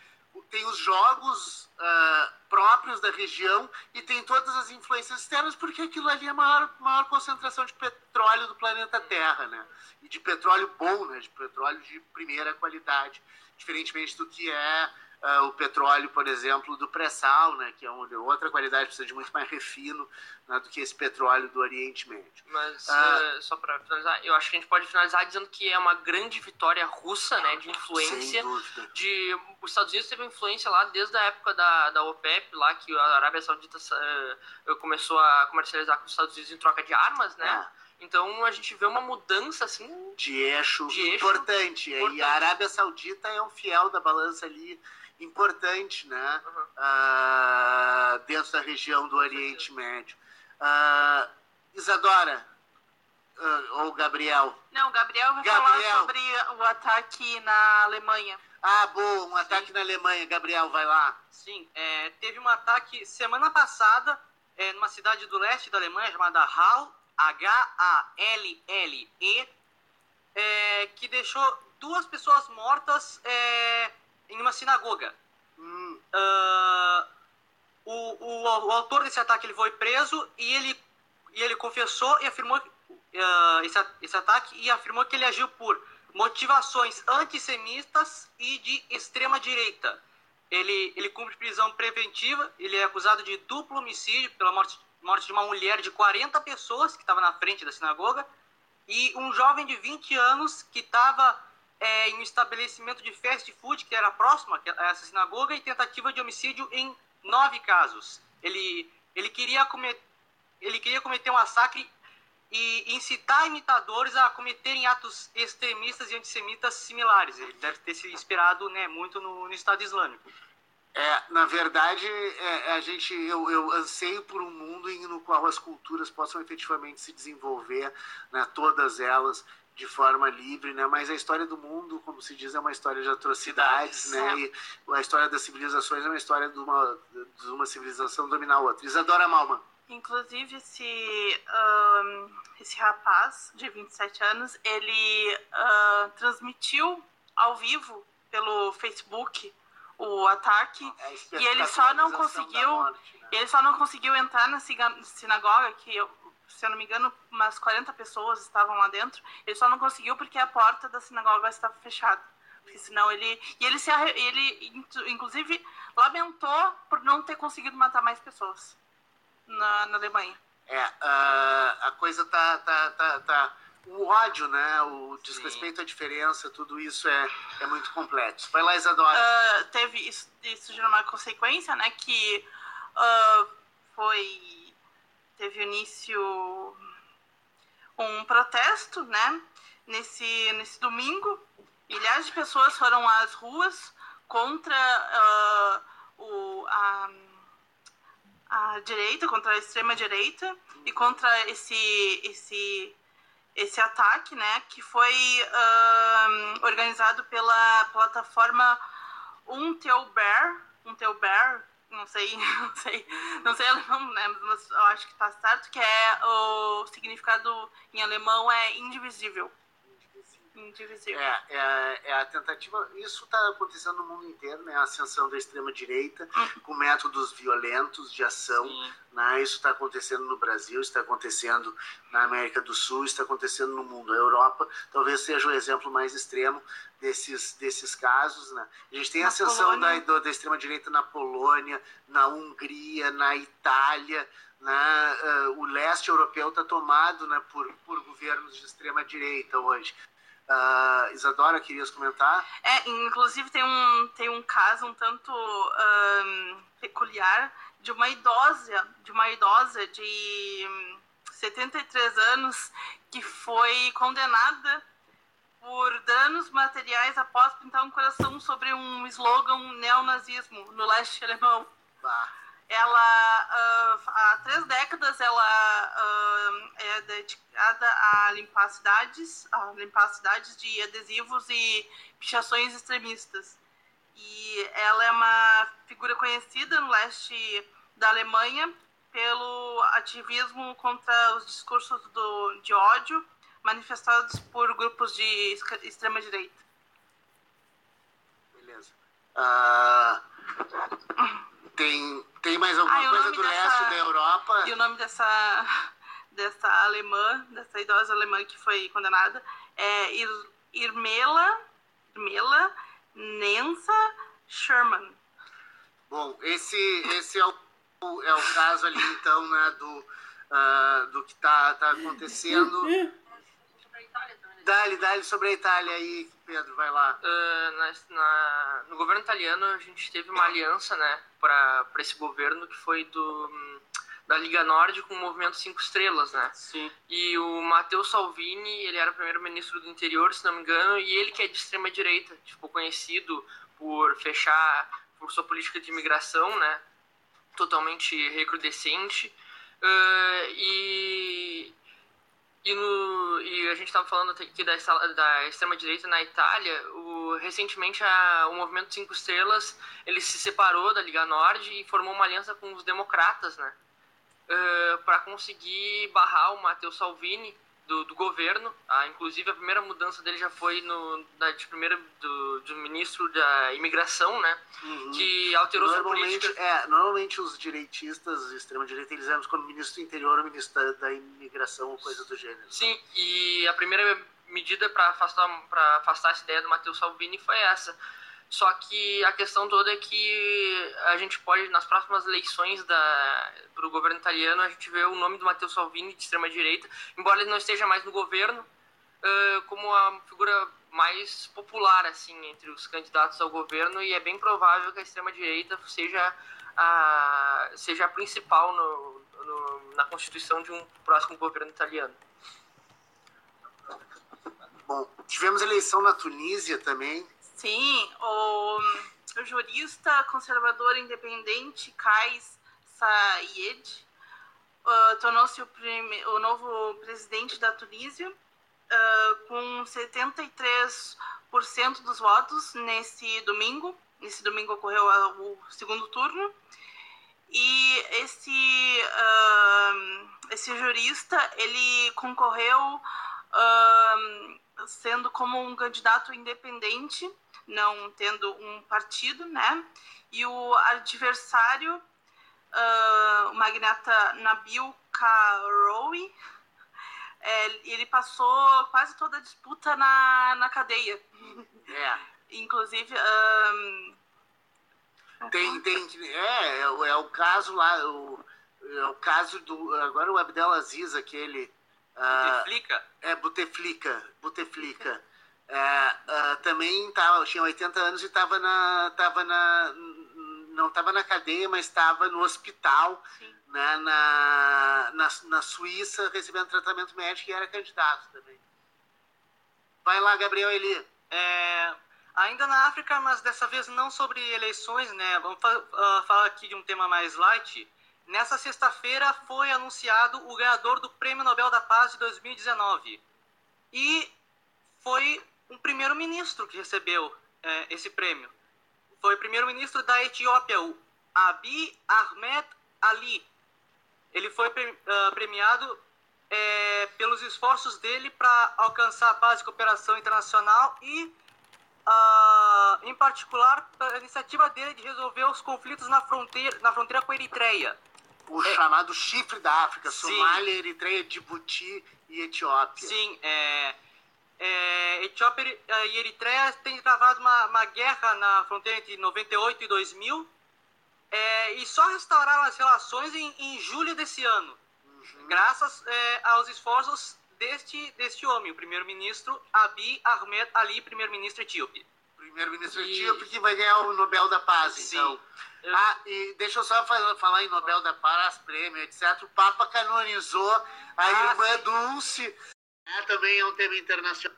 tem os jogos ah, próprios da região e tem todas as influências externas, porque aquilo ali é a maior, maior concentração de petróleo do planeta Terra, né? E de petróleo bom, né? De petróleo de primeira qualidade, diferentemente do que é ah, o petróleo, por exemplo, do pré-sal, né? Que é uma outra qualidade, precisa de muito mais refino né, do que esse petróleo do Oriente Médio. Mas eh, só para finalizar, eu acho que a gente pode finalizar dizendo que é uma grande vitória russa, né, de Sem influência. dúvida. De, os Estados Unidos teve influência lá desde a época da, da OPEP, lá que a Arábia Saudita eh, começou a comercializar com os Estados Unidos em troca de armas, né? É. Então a gente vê uma mudança assim. de eixo, De eixo importante. importante. E a Arábia Saudita é um fiel da balança ali importante, né? Uhum. Ah, dentro da região do Oriente Médio. Ah, Isadora, ah, ou Gabriel. Não, Gabriel vai Gabriel. falar sobre o ataque na Alemanha. Ah, boa, um ataque na Alemanha. Gabriel, vai lá. Sim, é, teve um ataque semana passada é, numa cidade do leste da Alemanha chamada Hall, H-A-L-L-E, é, que deixou duas pessoas mortas é, em uma sinagoga. Hum, Ah, o, o, o autor desse ataque ele foi preso e ele, e ele confessou e afirmou ah, esse, esse ataque e afirmou que ele agiu por motivações antissemitas e de extrema direita. Ele, ele cumpre prisão preventiva, ele é acusado de duplo homicídio pela morte, morte de uma mulher de 40 pessoas que estava na frente da sinagoga e um jovem de 20 anos que estava é, em um estabelecimento de fast food que era próximo a essa sinagoga e tentativa de homicídio em nove casos. Ele, ele, queria, comet, ele queria cometer um massacre e incitar imitadores a cometerem atos extremistas e antissemitas similares. Ele deve ter se inspirado né, muito no, no Estado Islâmico. É, na verdade, é, a gente, eu, eu anseio por um mundo em, no qual as culturas possam efetivamente se desenvolver, né, todas elas, de forma livre, né? Mas a história do mundo, como se diz, é uma história de atrocidades, né? E a história das civilizações é uma história de uma, de uma civilização dominar a outra. Isadora Malman. Inclusive, esse, um, esse rapaz de 27 anos, ele uh, transmitiu ao vivo pelo Facebook o ataque é e ele só não conseguiu morte, né? ele só não conseguiu entrar na sinagoga que se eu não me engano umas 40 pessoas estavam lá dentro ele só não conseguiu porque a porta da sinagoga estava fechada porque senão ele e ele se ele inclusive lamentou por não ter conseguido matar mais pessoas na, na Alemanha é uh, a coisa tá tá tá, tá o ódio, né? O desrespeito Sim. à diferença, tudo isso é, é muito complexo. Vai lá, Isadora. Uh, teve isso, isso gerou uma consequência, né? Que uh, foi teve início um protesto, né? Nesse nesse domingo, milhares de pessoas foram às ruas contra uh, o a, a direita, contra a extrema direita e contra esse esse esse ataque, né, que foi uh, organizado pela plataforma Untelbear, Untelbear, não sei, não sei, não sei alemão, né, mas eu acho que está certo, que é o significado em alemão é indivisível. Indivisível. É, é, é, a tentativa. Isso está acontecendo no mundo inteiro, né? A ascensão da extrema-direita, uhum. com métodos violentos de ação. Né? Isso está acontecendo no Brasil, está acontecendo na América do Sul, está acontecendo no mundo. A Europa talvez seja o exemplo mais extremo desses, desses casos. Né? A gente tem a ascensão da, da extrema-direita na Polônia, na Hungria, na Itália. Né? Uh, o leste europeu está tomado né, por, por governos de extrema-direita hoje. Uh, Isadora, querias comentar? É, inclusive tem um, tem um caso um tanto um, peculiar de uma idosa, de uma idosa de 73 anos que foi condenada por danos materiais após pintar um coração sobre um slogan neonazismo no leste alemão. Bah ela uh, há três décadas ela uh, é dedicada a limpar cidades, a limpar cidades de adesivos e pichações extremistas. E ela é uma figura conhecida no leste da Alemanha pelo ativismo contra os discursos do, de ódio manifestados por grupos de extrema direita. Beleza. Uh, tem tem mais alguma ah, coisa do dessa, leste da Europa? E o nome dessa, dessa alemã, dessa idosa alemã que foi condenada é Ir, Irmela, Irmela Nensa Sherman. Bom, esse, esse é, o, é o caso ali, então, né, do, uh, do que está tá acontecendo. Dá-lhe, dá-lhe sobre a Itália aí, Pedro, vai lá. Uh, na, na, no governo italiano, a gente teve uma aliança, né, para esse governo que foi do da Liga Norte com o movimento Cinco Estrelas, né? Sim. E o Matteo Salvini, ele era primeiro-ministro do interior, se não me engano, e ele que é de extrema direita, ficou conhecido por fechar por sua política de imigração, né? Totalmente recrudescente. Uh, e e, no, e a gente estava falando aqui da, da extrema-direita na Itália. O, recentemente, a, o Movimento Cinco Estrelas ele se separou da Liga Norte e formou uma aliança com os democratas, né? Uh, para conseguir barrar o Matteo Salvini do, do governo. Ah, inclusive, a primeira mudança dele já foi no, da, de primeiro do, do ministro da imigração, né? Uhum. Que alterou sua política. É, normalmente os direitistas, extrema-direita, eles eram como ministro do interior ministro da, imigração ou coisa do gênero. Sim, e a primeira medida para afastar, afastar essa ideia do Matteo Salvini foi essa só que a questão toda é que a gente pode, nas próximas eleições para o governo italiano, a gente vê o nome do Matteo Salvini, de extrema-direita, embora ele não esteja mais no governo, uh, como a figura mais popular assim entre os candidatos ao governo, e é bem provável que a extrema-direita seja a, seja a principal no, no, na constituição de um próximo governo italiano. Bom, tivemos eleição na Tunísia também. Sim, o, o jurista conservador independente Kais Sayed uh, tornou-se o, o, novo presidente da Tunísia uh, com 73% dos votos nesse domingo. Nesse domingo ocorreu o segundo turno. E esse, uh, esse jurista, ele concorreu sendo como um candidato independente, não tendo um partido, né? E o adversário, uh, o magnata Nabil Karoui, é, ele passou quase toda a disputa na, na cadeia. É. Inclusive. Um, tem, tem, é, é, é, o caso lá, o, é o caso do. Agora o Abdelaziz, aquele Buteflika? é, Buteflika. Buteflika. É, uh, também tava, tinha 80 anos e estava na, tava na. Não estava na cadeia, mas estava no hospital né, na, na, na Suíça recebendo tratamento médico e era candidato também. Vai lá, Gabriel Eli. É, ainda na África, mas dessa vez não sobre eleições, né? Vamos uh, falar aqui de um tema mais light. Nessa sexta-feira foi anunciado o ganhador do Prêmio Nobel da Paz de 2019. E foi um primeiro-ministro que recebeu é, esse prêmio. Foi o primeiro-ministro da Etiópia, o Abiy Ahmed Ali. Ele foi uh, premiado é, pelos esforços dele para alcançar a paz e cooperação internacional e, uh, em particular, a iniciativa dele de resolver os conflitos na fronteira, na fronteira com a Eritreia o é, chamado chifre da África, sim, Somália, Eritreia, Djibouti e Etiópia. Sim, é, é, Etiópia e Eritreia têm travado uma, uma guerra na fronteira entre 98 e 2000 é, e só restauraram as relações em, em julho desse ano, uhum. graças é, aos esforços deste, deste homem, o primeiro-ministro Abiy Ahmed Ali, primeiro-ministro etíope. Primeiro-ministro e... etíope que vai ganhar o Nobel da Paz, Sim. então. Ah, e deixa eu só falar em Nobel da Paz, prêmio, etc. O Papa canonizou a ah, irmã sim. Dulce, também é um tema internacional.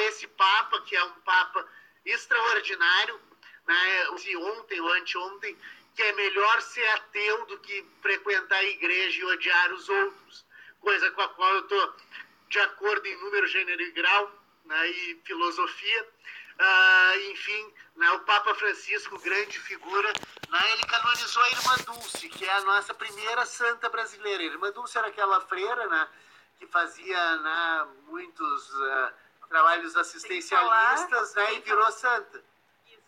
Esse Papa, que é um Papa extraordinário, né, ontem ou anteontem, que é melhor ser ateu do que frequentar a igreja e odiar os outros, coisa com a qual eu estou de acordo em número, gênero e grau né, e filosofia. Uh, enfim, né, o Papa Francisco, grande figura, né, ele canonizou a Irmã Dulce, que é a nossa primeira santa brasileira. A Irmã Dulce era aquela freira né, que fazia né, muitos uh, trabalhos assistencialistas falar, né, e virou santa.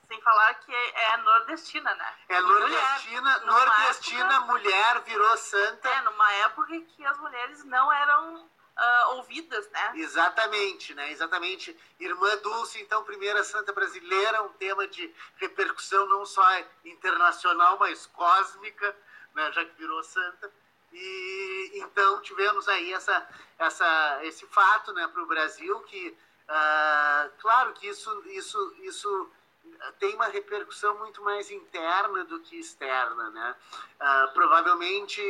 Sem falar que é nordestina, né? É nordestina, mulher, nordestina, época, mulher virou santa. É, numa época que as mulheres não eram uh, ouvidas, né? Exatamente, né? Exatamente. Irmã Dulce, então, primeira santa brasileira, um tema de repercussão não só internacional, mas cósmica, né? já que virou santa. E então tivemos aí essa, essa, esse fato né, para o Brasil que, uh, claro que isso, isso, isso tem uma repercussão muito mais interna do que externa, né? Uh, provavelmente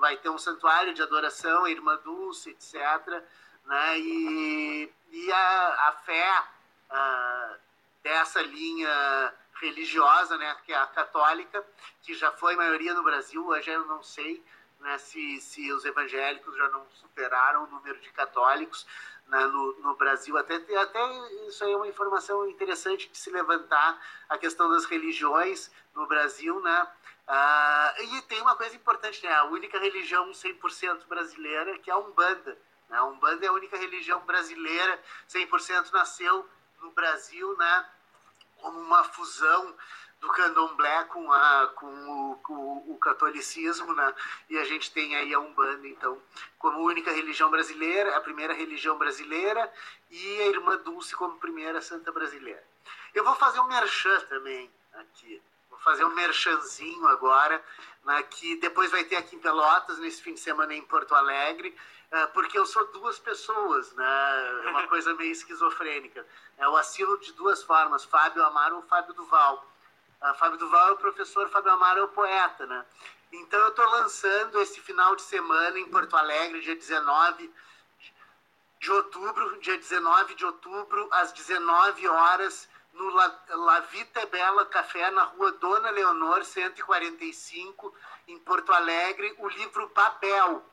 vai ter um santuário de adoração, a Irmã Dulce, etc., né? E, e a, a fé uh, dessa linha religiosa, né, que é a católica, que já foi maioria no Brasil, hoje eu não sei né, se, se os evangélicos já não superaram o número de católicos, né, no, no, Brasil. Até, até isso aí é uma informação interessante de se levantar a questão das religiões no Brasil, né? Ah, e tem uma coisa importante, né? A única religião 100% brasileira que é a Umbanda. Né? A Umbanda é a única religião brasileira 100% nasceu no Brasil, né? Como uma fusão do candomblé com, a, com, o, com o catolicismo, né? E a gente tem aí a Umbanda, então, como única religião brasileira, a primeira religião brasileira, e a Irmã Dulce como primeira santa brasileira. Eu vou fazer um merchan também aqui. Vou fazer um merchanzinho agora, né, que depois vai ter aqui em Pelotas, nesse fim de semana em Porto Alegre, uh, porque eu sou duas pessoas, né? É uma coisa meio esquizofrênica. Eu assino de duas formas, Fábio Amaro ou Fábio Duval. A Fábio Duval é o professor, Fábio Amaro é o poeta, né? Então eu estou lançando esse final de semana em Porto Alegre, dia 19 de outubro, dia 19 de outubro, às 19 horas, no La, La Vita Bela Café, na rua Dona Leonor, 145, em Porto Alegre, o livro Babel.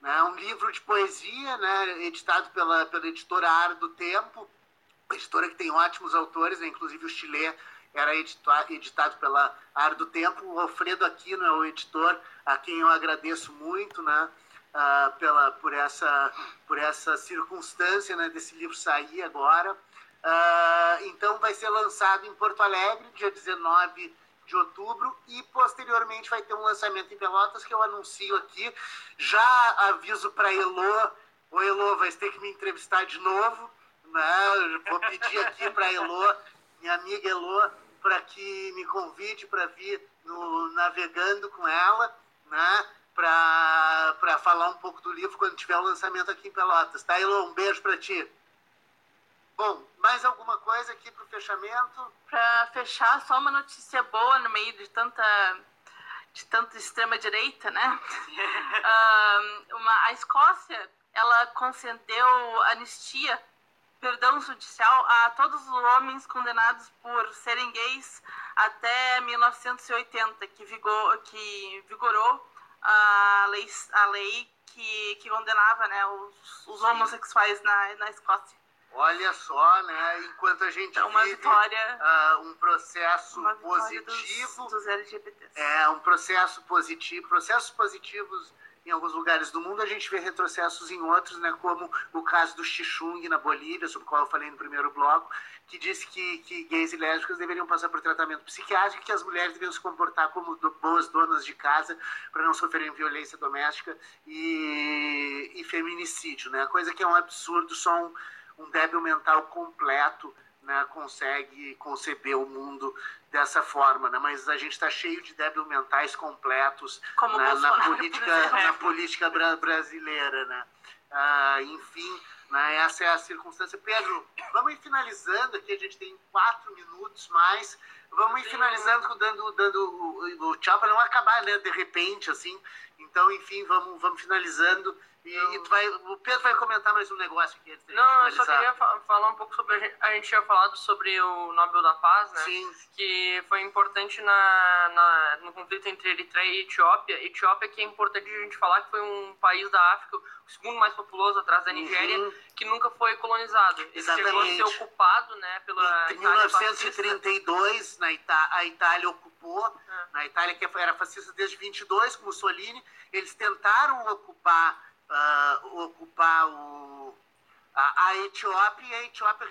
Né? Um livro de poesia, né? editado pela, pela editora Ar do Tempo, editora que tem ótimos autores, né? inclusive o Chile era editado pela Ar do Tempo. O Alfredo Aquino é o editor, a quem eu agradeço muito, né? Uh, pela, por, essa, por essa circunstância né, desse livro sair agora. Uh, então, vai ser lançado em Porto Alegre, dia 19 de outubro, e posteriormente vai ter um lançamento em Pelotas que eu anuncio aqui. Já aviso para Elo, o Elo vai ter que me entrevistar de novo. Né? Vou pedir aqui para Elo minha amiga Elô, para que me convide para vir no Navegando com ela, né? Para falar um pouco do livro quando tiver o lançamento aqui em Pelotas. Tá, Elô? Um beijo para ti. Bom, mais alguma coisa aqui para o fechamento? Para fechar, só uma notícia boa no meio de tanta de tanta extrema direita, né? um, uma, a Escócia ela concedeu anistia perdão judicial a todos os homens condenados por serem gays até 1980, que, vigor, que vigorou a lei, a lei que, que condenava né, os, os homossexuais na, na Escócia. Olha só, né? Enquanto a gente uma vive vitória, uh, um processo positivo, dos, dos LGBTs. é um processo positivo, processos positivos em alguns lugares do mundo, a gente vê retrocessos em outros, né, como o caso do Xixung na Bolívia, sobre o qual eu falei no primeiro bloco, que disse que, que gays e lésbicas deveriam passar por tratamento psiquiátrico, que as mulheres deveriam se comportar como do, boas donas de casa para não sofrerem violência doméstica e, e, feminicídio, né, coisa que é um absurdo, só um, um débil mental completo né, consegue conceber o mundo dessa forma, né? Mas a gente está cheio de débil mentais completos né, na política, na política bra brasileira, né? Ah, enfim, né, essa é a circunstância. Pedro, vamos ir finalizando aqui, a gente tem quatro minutos mais. Vamos ir finalizando, dando, dando o, o tchau para não acabar, né? De repente, assim. Então, enfim, vamos, vamos finalizando. E, e vai, o Pedro vai comentar mais um negócio aqui. Antes não, eu só queria fa falar um pouco sobre. A gente, a gente tinha falado sobre o Nobel da Paz, né? Sim. Que foi importante na, na, no conflito entre Eritreia e Etiópia. Etiópia, que é importante a gente falar que foi um país da África, o segundo mais populoso atrás da Nigéria, uhum. que nunca foi colonizado. Ele Exatamente. chegou a ser ocupado né, pela. Em 1932, na Ita a Itália ocupou. É. Na Itália, que era fascista desde 22, com Mussolini, eles tentaram ocupar uh, ocupar o, a, a, Etiópia e a Etiópia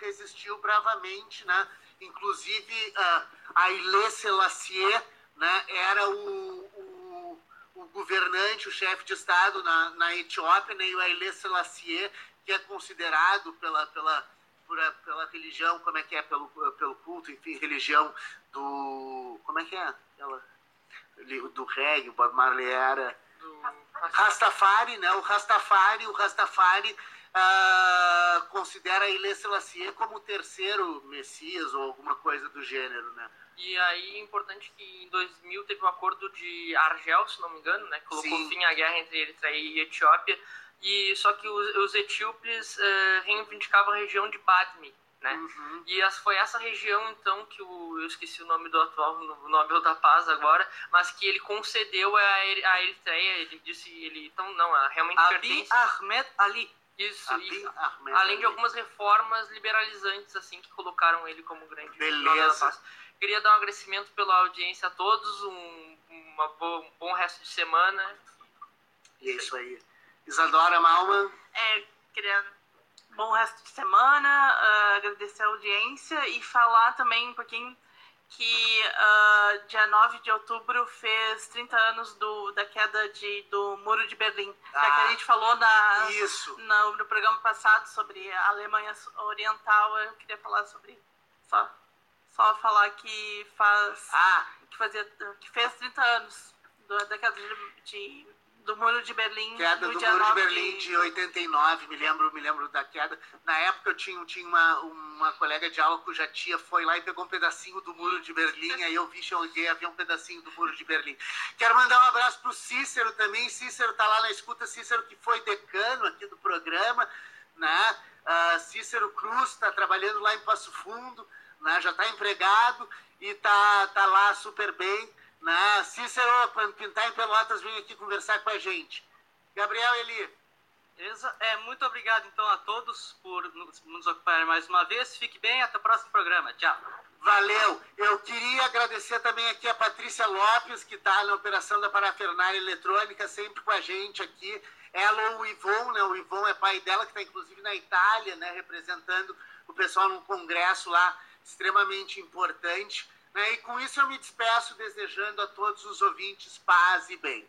resistiu bravamente, né? Inclusive uh, a Haile Selassie, né? Era o, o, o, governante, o chefe de estado na, na Etiópia, né? E o Haile Selassie, que é considerado pela, pela, pela, pela religião, como é que é, pelo, pelo culto, enfim, religião do, como é que é? Ela, do reggae, o Bob Marley era Rastafari, né? O Rastafari, o Rastafari uh, considera Haile Selassie como o terceiro Messias ou alguma coisa do gênero, né? E aí é importante que em 2000 teve um acordo de Argel, se não me engano, né? Que colocou Sim. fim à guerra entre Eritreia e Etiópia. E só que os, os etíopes uh, reivindicavam a região de Badme, né? Uhum. E as, foi essa região, então, que o, eu esqueci o nome do atual Nobel da Paz agora, mas que ele concedeu a, a Eritreia, ele disse, ele, então, não, ela realmente Abi pertence... Ahmed Ali. Isso, Abi Ahmed além Ali. de algumas reformas liberalizantes, assim, que colocaram ele como grande Beleza. Nobel da Paz. Queria dar um agradecimento pela audiência a todos, um, uma boa, um bom resto de semana. E é isso aí. Isadora Malman. É, queria bom resto de semana, uh, agradecer a audiência e falar também um pouquinho que uh, dia 9 de outubro fez 30 anos do, da queda de, do Muro de Berlim. Ah, que a gente falou na, isso. No, no programa passado sobre a Alemanha Oriental, eu queria falar sobre. Só, só falar que faz. Ah. Que, fazia, que fez 30 anos do, da queda de, de do Muro de Berlim. Queda no do dia Muro de 9 Berlim de 89, me lembro, me lembro da queda. Na época eu tinha, tinha uma, uma colega de aula cuja tia foi lá e pegou um pedacinho do Muro de Berlim, aí eu vi, cheguei, havia um pedacinho do Muro de Berlim. Quero mandar um abraço pro Cícero também, Cícero tá lá na escuta, Cícero que foi decano aqui do programa, né? Uh, Cícero Cruz está trabalhando lá em Passo Fundo, né? já está empregado e tá, tá lá super bem. Né? Cícero, quando pintar em Pelotas, vem aqui conversar com a gente. Gabriel Eli. É, muito obrigado, então, a todos por nos ocuparem mais uma vez. Fique bem, até o próximo programa. Tchau. Valeu. Eu queria agradecer também aqui a Patrícia Lopes, que está na operação da parafernália eletrônica, sempre com a gente aqui. Ela ou o Ivon, né? O Ivon é pai dela, que está inclusive na Itália, né? Representando o pessoal num congresso lá extremamente importante. E com isso eu me despeço desejando a todos os ouvintes paz e bem.